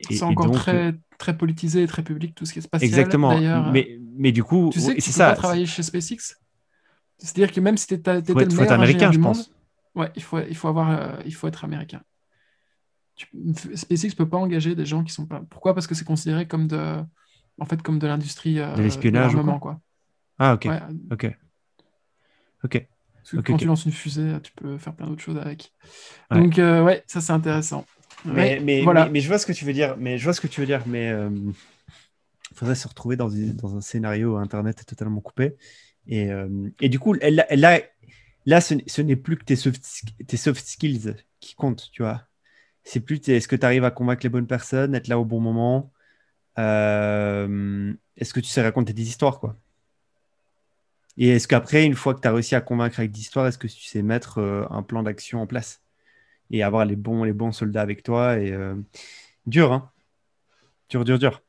et- C'est et encore donc, très, très politisé et très public, tout ce qui est spatial. Exactement. Mais, mais du coup, tu sais que tu c'est peux ça. pas travailler chez SpaceX? C'est-à-dire que même si tu étais le faut être meilleur américain, je du monde, pense. Ouais, il faut, il faut, avoir, euh, il faut être américain. Tu- SpaceX peut pas engager des gens qui sont pas. Pourquoi? Parce que c'est considéré comme de, en fait, comme de l'industrie euh, De l'espionnage quoi? quoi. Ah, ok. Ouais, Ok. Ok. Parce que Ok, quand tu lances une fusée, tu peux faire plein d'autres choses avec. Ouais. Donc, euh, ouais, ça c'est intéressant. Mais, voilà. mais, mais je vois ce que tu veux dire. Mais je vois ce que tu veux dire. Mais il faudrait se retrouver dans, une- dans un scénario où Internet est totalement coupé. Et, euh, et du coup, là, là, là ce, ce n'est plus que tes soft, tes soft skills qui comptent, tu vois. C'est plus est-ce que tu arrives à convaincre les bonnes personnes, être là au bon moment. euh, est-ce que tu sais raconter des histoires, quoi. Et est-ce qu'après, une fois que tu as réussi à convaincre avec des histoires, est-ce que tu sais mettre euh, un plan d'action en place et avoir les bons, les bons soldats avec toi et euh, dur, hein Dur, dur, dur.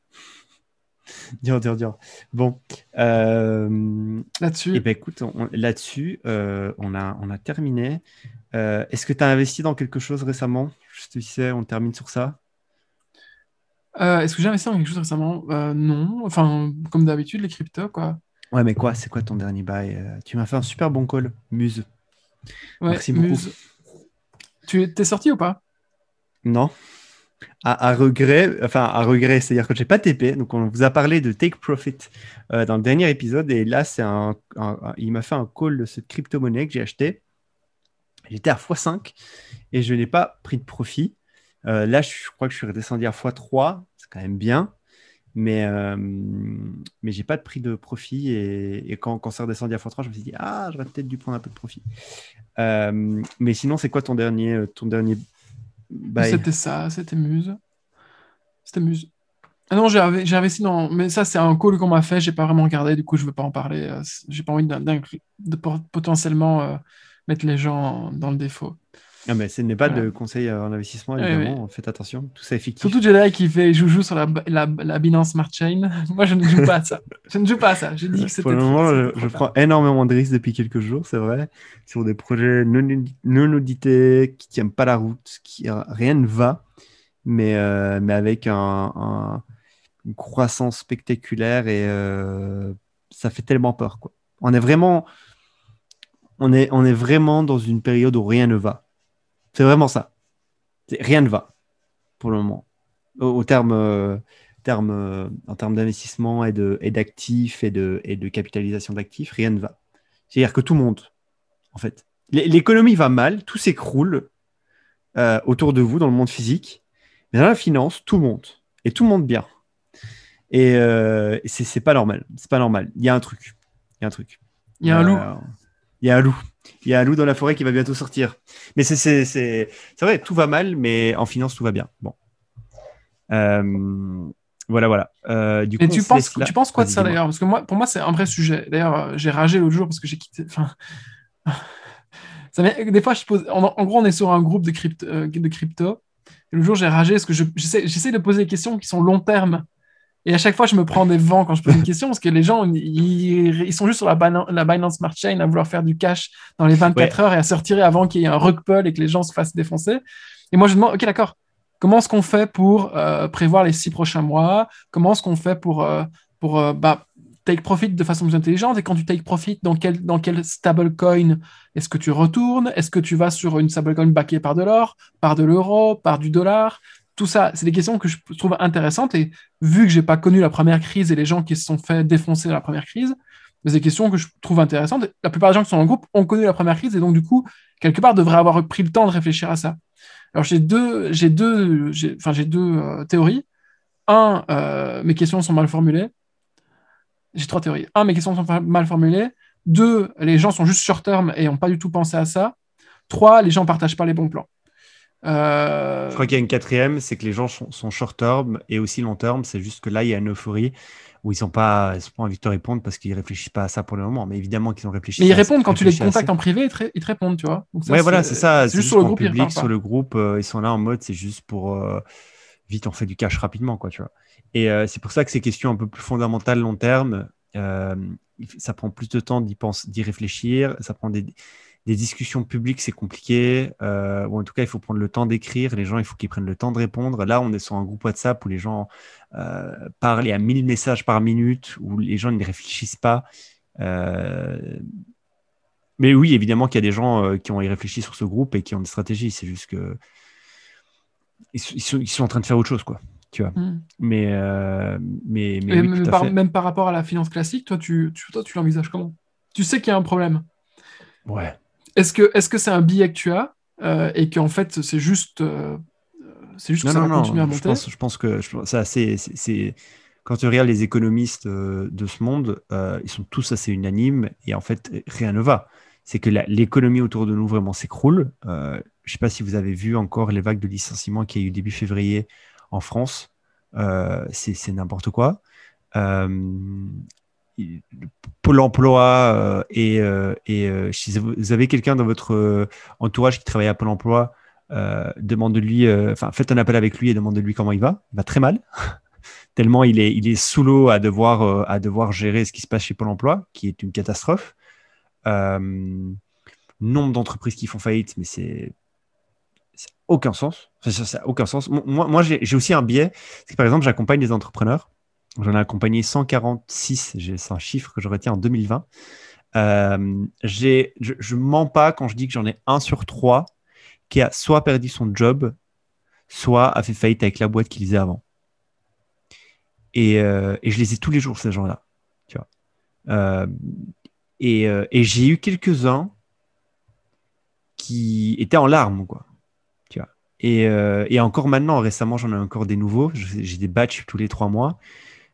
(laughs) dur, dur, dur. Bon. Euh, Là-dessus, et ben écoute, on- là-dessus, on, a, on a terminé. Est-ce que tu as investi dans quelque chose récemment? Je te disais, on termine sur ça. est-ce que j'ai investi dans quelque chose récemment? Non. Enfin, comme d'habitude, les cryptos, quoi. Ouais, mais quoi C'est quoi ton dernier bail Euh, Tu m'as fait un super bon call, Muse. Ouais, Merci beaucoup. Muse. Tu es- t'es sorti ou pas? Non. À, à regret, enfin à regret, c'est-à-dire que j'ai pas TP. Donc on vous a parlé de Take Profit euh, dans le dernier épisode et là c'est un, un- un- il m'a fait un call de cette crypto-monnaie que j'ai acheté. J'étais à x5 et je n'ai pas pris de profit. Euh, là je crois que je suis redescendu à x3, c'est quand même bien, mais euh, mais j'ai pas de prix de profit et, quand, c'est redescendu à x3, je me suis dit ah j'aurais peut-être dû prendre un peu de profit. Euh, mais sinon c'est quoi ton dernier ton dernier C'était ça, c'était Muse. C'était Muse. Ah non, j'ai inv- j'ai investi dans. Mais ça, c'est un call qu'on m'a fait, j'ai pas vraiment regardé, du coup, je veux pas en parler. euh, J'ai pas envie de por- potentiellement euh, mettre les gens dans le défaut. Ah, mais ce n'est pas Voilà. de conseil en investissement, Oui, évidemment. Faites attention, tout ça est fictif. Surtout Jedi qui fait joujou sur la, la, la Binance Smart Chain. (laughs) Moi, je ne joue pas à ça. Je ne joue pas à ça. J'ai dit que c'était. Pour le moment, je, je prends énormément de risques depuis quelques jours, c'est vrai, sur des projets non, non audités, qui tiennent pas la route, qui rien ne va, mais, euh, mais avec un, un- une croissance spectaculaire et euh, ça fait tellement peur. Quoi. On est vraiment, on est, on est vraiment dans une période où rien ne va. C'est vraiment ça. Rien ne va pour le moment. Au, terme, euh, terme euh, en termes d'investissement et d'actifs et, de, et de capitalisation d'actifs, rien ne va. C'est-à-dire que tout monte, en fait. L'économie va mal, tout s'écroule euh, autour de vous dans le monde physique. Mais dans la finance, tout monte. Et tout monte bien. Et, et c'est pas normal. C'est pas normal. Il y a un truc. Il y a un truc. Il y a un loup. Il y a un loup. Il y a un loup dans la forêt qui va bientôt sortir. Mais c'est vrai, tout va mal, mais en finance, tout va bien. Bon. Euh, voilà, voilà. Euh, du coup, tu, penses, tu penses quoi de ça d'ailleurs? Parce que moi, pour moi, c'est un vrai sujet. D'ailleurs, euh, j'ai ragé l'autre jour parce que j'ai quitté. Enfin, (laughs) ça des fois, je pose. En, gros, on est sur un groupe de, crypto. de crypto et le jour, j'ai ragé parce que j'essaie de poser des questions qui sont long terme et à chaque fois, je me prends des vents quand je pose une question parce que les gens, ils, sont juste sur la, la, Binance Smart Chain à vouloir faire du cash dans les 24 heures et à se retirer avant qu'il y ait un rug pull et que les gens se fassent défoncer. Et moi, je demande, OK, d'accord, comment est-ce qu'on fait pour euh, prévoir les six prochains mois? Comment est-ce qu'on fait pour, euh, pour euh, bah, take profit de façon plus intelligente? Et quand tu take profit, dans quel, dans quel stablecoin est-ce que tu retournes? Est-ce que tu vas sur une stablecoin backée par de l'or, par de l'euro, par du dollar? Tout ça, c'est des questions que je trouve intéressantes. Et vu que j'ai pas connu la première crise et les gens qui se sont fait défoncer dans la première crise, c'est des questions que je trouve intéressantes. La plupart des gens qui sont le groupe ont connu la première crise et donc, du coup, quelque part, devraient avoir pris le temps de réfléchir à ça. Alors, j'ai deux, j'ai deux, enfin, deux euh, théories. Un, euh, mes questions sont mal formulées. J'ai trois théories. Un, mes questions sont mal formulées. Deux, les gens sont juste short term et n'ont pas du tout pensé à ça. Trois, les gens ne partagent pas les bons plans. Euh, Je crois qu'il y a une quatrième, c'est que les gens sont, short term et aussi long term. C'est juste que là, il y a une euphorie où ils sont pas, ils sont pas envie de te répondre parce qu'ils réfléchissent pas à ça pour le moment. Mais évidemment qu'ils ont réfléchi. Mais ils répondent quand tu les contactes en privé, ils te, répondent, tu vois. ouais, voilà, c'est ça. C'est juste, sur le groupe, public, sur le groupe, euh, ils sont là en mode, c'est juste pour euh, vite, on fait du cash rapidement, quoi, tu vois. Et c'est pour ça que ces questions un peu plus fondamentales, long terme, ça prend plus de temps d'y penser, d'y réfléchir. Ça prend des des discussions publiques, c'est compliqué. Euh, ou en tout cas, il faut prendre le temps d'écrire. Les gens, il faut qu'ils prennent le temps de répondre. Là, on est sur un groupe WhatsApp où les gens euh, parlent à 1000 messages par minute, où les gens ne réfléchissent pas. Euh, mais oui, évidemment qu'il y a des gens euh, qui ont y réfléchi sur ce groupe et qui ont des stratégies. C'est juste que ils, sont, en train de faire autre chose, quoi. Tu vois. Hmm. Mais, mais, mais, même, par, rapport à la finance classique, toi, tu, tu, toi, tu l'envisages comment? Tu sais qu'il y a un problème? Ouais. Est-ce que est-ce que c'est un billet que tu as euh, et qu'en fait c'est juste euh, c'est juste que ça va continuer à monter je pense, je pense que ça c'est quand tu regardes les économistes euh, de ce monde, ils sont tous assez unanimes et en fait rien ne va. C'est que l'économie autour de nous vraiment s'écroule. je ne sais pas si vous avez vu encore les vagues de licenciements qu'il y a eu début février en France. c'est n'importe quoi. Pôle emploi euh, et, euh, euh, si vous avez quelqu'un dans votre entourage qui travaille à Pôle emploi, demande-lui, enfin, faites un appel avec lui et demandez-lui comment il va. Il va très mal, (laughs) tellement il est, il est sous l'eau à devoir, à devoir gérer ce qui se passe chez Pôle emploi, qui est une catastrophe. nombre d'entreprises qui font faillite, mais c'est aucun sens. Ça n'a aucun sens. Moi, moi j'ai aussi un biais. C'est que, par exemple, j'accompagne des entrepreneurs J'en ai accompagné 146, c'est un chiffre que je retiens en 2020. Euh, je ne mens pas quand je dis que j'en ai un sur trois qui a soit perdu son job, soit a fait faillite avec la boîte qu'il faisait avant. Et, euh, et, je les ai tous les jours, ces gens-là. Euh, et, et j'ai eu quelques-uns qui étaient en larmes, quoi. Tu vois. Et, et encore maintenant, récemment, j'en ai encore des nouveaux. J'ai des batchs tous les trois mois.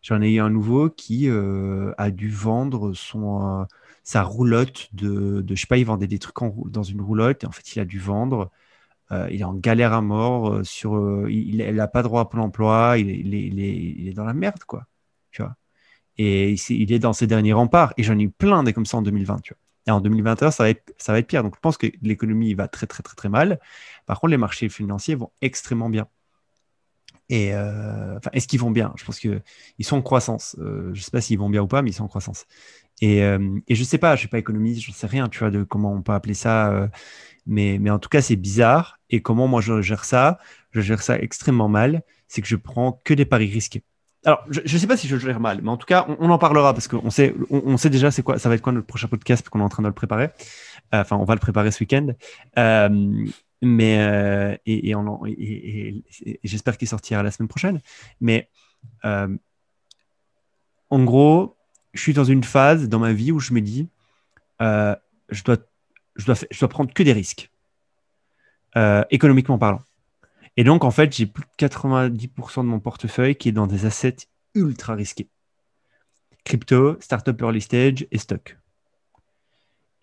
J'en ai eu un nouveau qui euh, a dû vendre son, euh, sa roulotte de, de, je sais pas, il vendait des trucs dans une roulotte et en fait, il a dû vendre. Euh, il est en galère à mort. sur, il n'a pas droit à Pôle emploi. Il, il, est, il, est, dans la merde, quoi. Tu vois. Et il est dans ses derniers remparts. Et j'en ai eu plein des comme ça en 2020. Tu vois. Et en 2021, ça va, être, ça va être pire. Donc, je pense que l'économie va très, très, très, très mal. Par contre, les marchés financiers vont extrêmement bien. Et euh, est-ce qu'ils vont bien? Je pense qu'ils sont en croissance. Euh, je ne sais pas s'ils vont bien ou pas, mais ils sont en croissance. Et, euh, et je ne sais pas, je ne suis pas économiste, je ne sais rien, tu vois, de comment on peut appeler ça. mais, mais en tout cas, c'est bizarre. Et comment moi je gère ça Je gère ça extrêmement mal. C'est que je prends que des paris risqués. Alors, je ne sais pas si je gère mal, mais en tout cas, on, en parlera parce qu'on sait, on, sait déjà c'est quoi, ça va être quoi notre prochain podcast, qu'on est en train de le préparer. Enfin, on va le préparer ce week-end. Mais euh, et, et, j'espère qu'il sortira la semaine prochaine. Mais euh, en gros, je suis dans une phase dans ma vie où je me dis, euh, je dois, je dois, je dois prendre que des risques, économiquement parlant. Et donc, en fait, j'ai plus de 90% de mon portefeuille qui est dans des assets ultra risqués. Crypto, startup early stage et stock.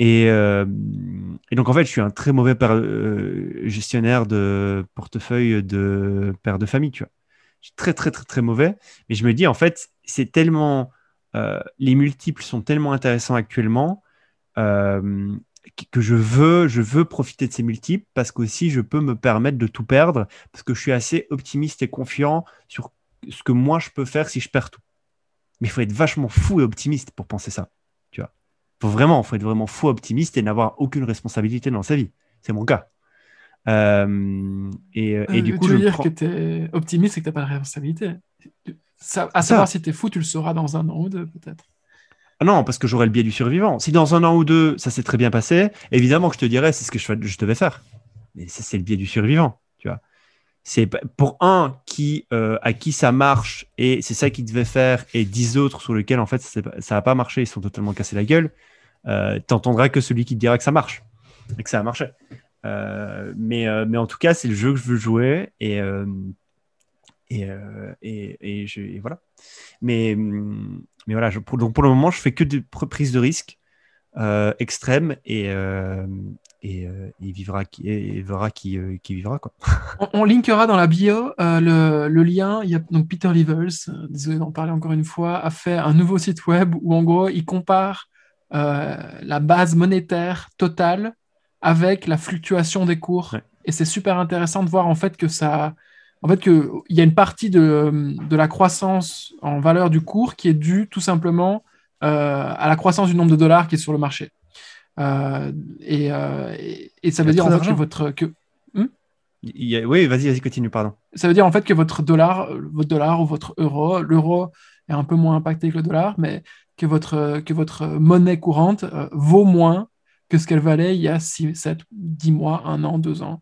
Et, euh, et donc, en fait, je suis un très mauvais euh, gestionnaire de portefeuille de père de famille. Je suis très, très, très, très mauvais. Mais je me dis, en fait, c'est tellement. euh, les multiples sont tellement intéressants actuellement que je veux, je veux profiter de ces multiples parce qu'aussi, je peux me permettre de tout perdre parce que je suis assez optimiste et confiant sur ce que moi, je peux faire si je perds tout. Mais il faut être vachement fou et optimiste pour penser ça. Faut vraiment, faut être vraiment fou, optimiste et n'avoir aucune responsabilité dans sa vie. C'est mon cas. Euh, et, et Euh, du coup, tu veux je dire prends- que tu es optimiste et que tu n'as pas de responsabilité. Ça, à Ça. savoir si tu es fou, tu le sauras dans un an ou deux, peut-être. Ah non, parce que j'aurais le biais du survivant. Si dans un an ou deux, ça s'est très bien passé, évidemment que je te dirais, c'est ce que je, devais faire. Mais ça, c'est le biais du survivant, tu vois. C'est pour un qui, euh, à qui ça marche et c'est ça qu'il devait faire, et dix autres sur lesquels, en fait, ça n'a pas marché, ils sont totalement cassés la gueule, euh, t'entendras que celui qui te dira que ça marche et que ça a marché. Euh, mais, euh, mais en tout cas, c'est le jeu que je veux jouer et, euh, et, et, et je- voilà. Mais, mais voilà, pour, donc pour le moment, je fais que des pr- prises de risques euh, extrêmes et, et, euh, il vivra qui, et verra qui, qui vivra. Quoi. (laughs) On, on linkera dans la bio le, le lien. Donc Peter Levels, désolé d'en parler encore une fois, a fait un nouveau site web où en gros il compare euh, la base monétaire totale avec la fluctuation des cours. Ouais. Et c'est super intéressant de voir en fait que ça, en fait que il y a une partie de, de la croissance en valeur du cours qui est due tout simplement euh, à la croissance du nombre de dollars qui est sur le marché. Euh, et, et, et ça veut dire en fait que votre que, Il y a- oui, vas-y, vas-y, continue, pardon. ça veut dire en fait que votre dollar, votre dollar ou votre euro, l'euro est un peu moins impacté que le dollar, mais que votre, que votre monnaie courante euh, vaut moins que ce qu'elle valait il y a 6, 7, 10 mois, un an, deux ans.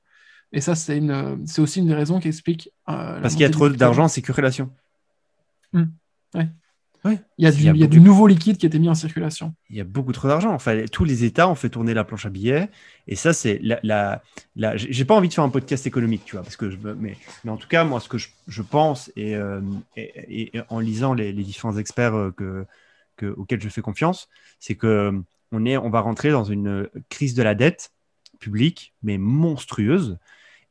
Et ça, c'est une, c'est aussi une des raisons qui explique. euh, Parce qu'il y a trop du d'argent, c'est relation. Il y a, du, Il y a il y a du nouveau liquide qui a été mis en circulation. Il y a beaucoup trop d'argent. Enfin, tous les États ont fait tourner la planche à billets. Et ça, c'est la. la, la- j'ai pas envie de faire un podcast économique, tu vois, parce que je, mais, mais en tout cas, moi, ce que je, je pense et, euh, et- et- en lisant les, les différents experts que, que, auxquels je fais confiance, c'est que euh, on est, on va rentrer dans une crise de la dette publique, mais monstrueuse.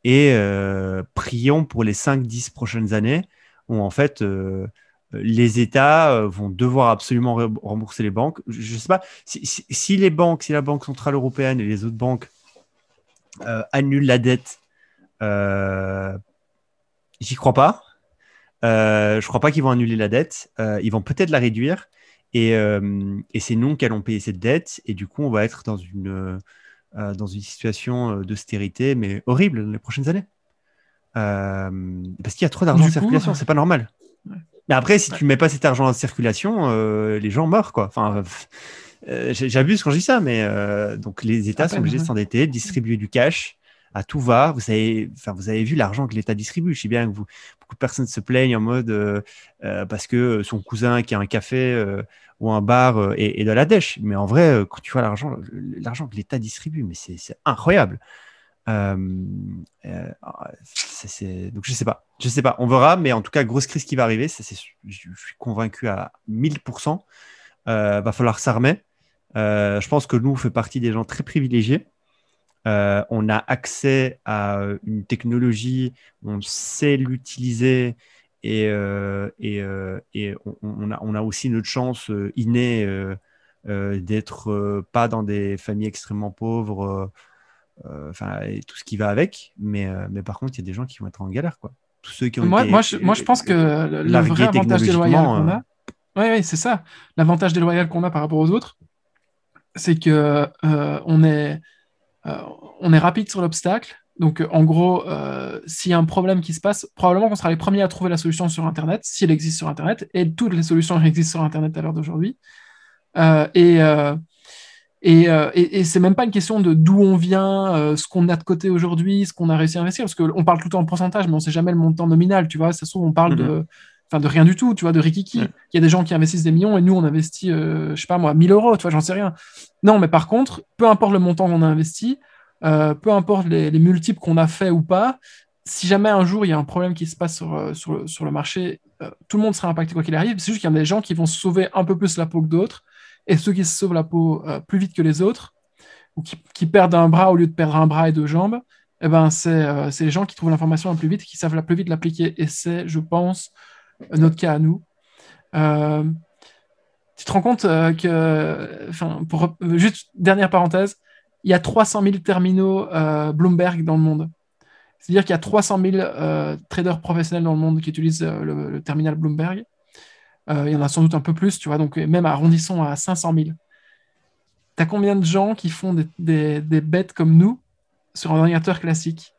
Et euh, prions pour les 5-10 prochaines années où en fait. euh, les États vont devoir absolument re- rembourser les banques. Je ne sais pas si, les banques, si la Banque centrale européenne et les autres banques annulent la dette, j'y crois pas. Je crois pas qu'ils vont annuler la dette. Ils vont peut-être la réduire. Et, et c'est nous qui allons payer cette dette. Et du coup, on va être dans une, euh, dans une situation d'austérité, mais horrible dans les prochaines années. Parce qu'il y a trop d'argent en circulation, c'est pas normal. Ouais. Mais après, si Ouais. tu mets pas cet argent en circulation, les gens meurent, quoi. Enfin, euh, j'abuse quand je dis ça, mais donc les États À sont peine, obligés de s'endetter, de distribuer du cash à tout va. Vous avez, enfin, vous avez vu l'argent que l'État distribue. Je sais bien que beaucoup de personnes se plaignent en mode euh, euh, parce que son cousin qui a un café euh, ou un bar est, de la dèche. Mais en vrai, quand tu vois l'argent, l'argent que l'État distribue, mais c'est incroyable. Donc je sais pas, je sais pas, on verra, mais en tout cas grosse crise qui va arriver, je suis convaincu à 1000%. Euh, va falloir s'armer. Je pense que nous on fait partie des gens très privilégiés. Euh, on a accès à une technologie, on sait l'utiliser et, euh, et, euh, et on, on a, on a aussi notre chance euh, innée euh, euh, d'être euh, pas dans des familles extrêmement pauvres, euh, euh, enfin tout ce qui va avec. Mais, euh, mais par contre, il y a des gens qui vont être en galère, quoi. Tous ceux qui ont Moi, été moi, je, moi, je pense que le, vrai avantage déloyal qu'on euh, a, oui, c'est ça. L'avantage déloyal qu'on a par rapport aux autres, c'est que euh, on est, euh, on est rapide sur l'obstacle. Donc, euh, en gros, euh, s'il y a un problème qui se passe, probablement qu'on sera les premiers à trouver la solution sur Internet, si elle existe sur Internet, et toutes les solutions (laughs) existent sur Internet à l'heure d'aujourd'hui. Euh, et, euh, Et, euh, et, et c'est même pas une question de d'où on vient, euh, ce qu'on a de côté aujourd'hui, ce qu'on a réussi à investir, parce qu'on parle tout le temps en pourcentage, mais on sait jamais le montant nominal, tu vois. Ça se trouve, on parle de, enfin, de rien du tout, tu vois, de rikiki. Ouais. Il y a des gens qui investissent des millions et nous, on investit, euh, je sais pas moi, 1000 euros, tu vois, j'en sais rien. Non, mais par contre, peu importe le montant qu'on a investi, euh, peu importe les, les multiples qu'on a fait ou pas, si jamais un jour il y a un problème qui se passe sur, euh, sur, le, sur le marché, euh, tout le monde sera impacté quoi qu'il arrive. C'est juste qu'il y a des gens qui vont se sauver un peu plus la peau que d'autres, et ceux qui se sauvent la peau plus vite que les autres, ou qui, qui perdent un bras au lieu de perdre un bras et deux jambes, eh ben, c'est c'est les gens qui trouvent l'information la plus vite, qui savent la plus vite l'appliquer. Et c'est, je pense, notre cas à nous. Euh, tu te rends compte euh, que, juste dernière parenthèse, il y a 300 000 terminaux euh, Bloomberg dans le monde. C'est-à-dire qu'il y a 300 000 euh, traders professionnels dans le monde qui utilisent le, terminal Bloomberg. Il y en a sans doute un peu plus, tu vois, donc même arrondissons à 500 000. Tu as combien de gens qui font des bêtes comme nous sur un ordinateur classique?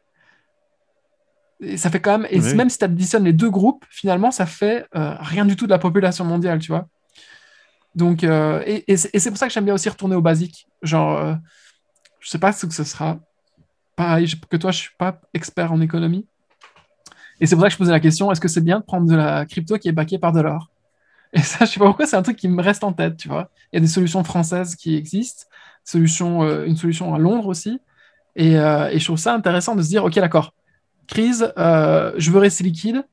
Et ça fait quand même, et Oui. même si tu additionnes les deux groupes, finalement, ça fait euh, rien du tout de la population mondiale, tu vois. Donc, euh, et, et c'est pour ça que j'aime bien aussi retourner au basique. Genre, euh, je sais pas ce que ce sera. Pareil que toi, je suis pas expert en économie. Et c'est pour ça que je posais la question est-ce que c'est bien de prendre de la crypto qui est backée par de l'or? Et ça, je sais pas pourquoi, c'est un truc qui me reste en tête, tu vois. Il y a des solutions françaises qui existent, solution, euh, une solution à Londres aussi. Et, et je trouve ça intéressant de se dire ok, d'accord, crise, euh, je veux rester liquide.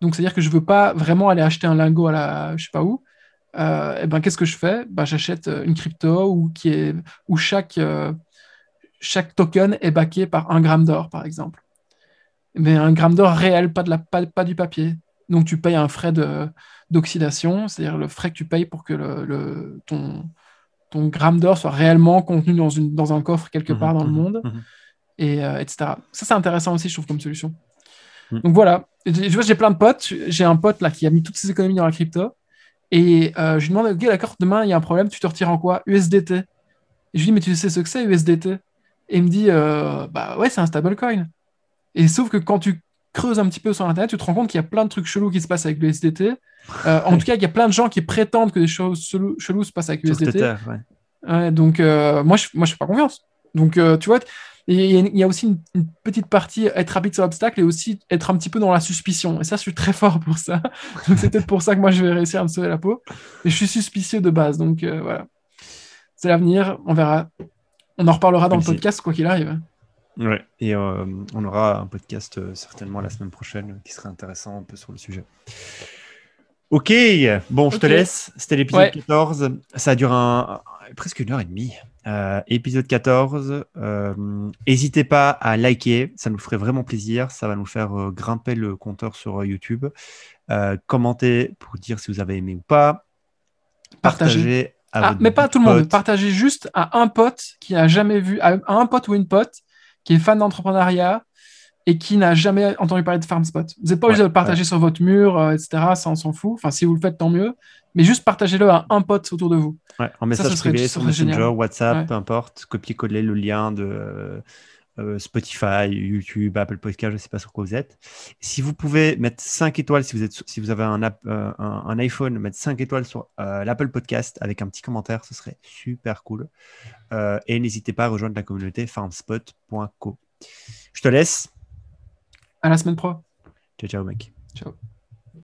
Donc, c'est-à-dire que je veux pas vraiment aller acheter un lingot à la je sais pas où. Euh, et ben, qu'est-ce que je fais? Ben, J'achète euh, une crypto où, qui est, où chaque, euh, chaque token est backé par un gramme d'or, par exemple. Mais un gramme d'or réel, pas, de la, pas, pas du papier. Donc tu payes un frais de- d'oxydation, c'est-à-dire le frais que tu payes pour que le, le- ton, ton gramme d'or soit réellement contenu dans, une, dans un coffre quelque part dans le monde, Mhm. Et, euh, etc. Ça, c'est intéressant aussi, je trouve, comme solution. Mhm. Donc voilà, je vois, j'ai plein de potes. J'ai un pote là qui a mis toutes ses économies dans la crypto. Et euh, je lui demande, ok, d'accord, demain il y a un problème, tu te retires en quoi? USDT. Et je lui dis, mais tu sais ce que c'est USDT Et il me dit, euh, bah ouais, c'est un stablecoin. Et sauf que quand tu creuses un petit peu sur Internet, tu te rends compte qu'il y a plein de trucs chelous qui se passent avec l'USDT. Euh, en tout cas, il y a plein de gens qui prétendent que des choses chelous, chelous se passent avec l'USDT. Tether, ouais. Ouais, donc, euh, moi, je moi, je fais pas confiance. Donc, euh, tu vois, et il y, a- aussi une, une petite partie être rapide sur l'obstacle et aussi être un petit peu dans la suspicion. Et ça, je suis très (laughs) fort pour ça. Donc, c'est peut-être pour ça que moi, je vais réussir à me sauver la peau. Et je suis suspicieux de base. Donc, euh, voilà. C'est l'avenir. On verra. On en reparlera dans Merci. le podcast, quoi qu'il arrive. Ouais. Et euh, on aura un podcast euh, certainement la semaine prochaine qui serait intéressant un peu sur le sujet. Ok, bon, je te laisse. C'était l'épisode Ouais. 14. Ça dure un, un- presque une heure et demie. Euh, épisode 14. Euh, N'hésitez pas à liker, ça nous ferait vraiment plaisir. Ça va nous faire euh, grimper le compteur sur YouTube. Commentez pour dire si vous avez aimé ou pas. Partagez. Partagez. à Ah, votre mais pas à tout le monde. pote. Partagez juste à un pote qui a jamais vu, à un pote ou une pote qui est fan d'entrepreneuriat et qui n'a jamais entendu parler de FarmSpot. Vous n'êtes pas obligé Ouais, de le partager sur votre mur, euh, etc. Ça, on s'en fout. Enfin, si vous le faites, tant mieux. Mais juste partagez-le à un pote autour de vous. Ouais, en message ça privé sur Messenger, génial. WhatsApp, peu importe, copier-coller le lien de euh, euh, Spotify, YouTube, Apple Podcast, je ne sais pas sur quoi vous êtes. Si vous pouvez mettre 5 étoiles, si vous, êtes, si vous avez un, app- euh, un, un iPhone, mettre 5 étoiles sur l'Apple Podcast avec un petit commentaire, ce serait super cool. Et n'hésitez pas à rejoindre la communauté farmspot.co. Je te laisse. À la semaine pro. Ciao, ciao, mec. Ciao.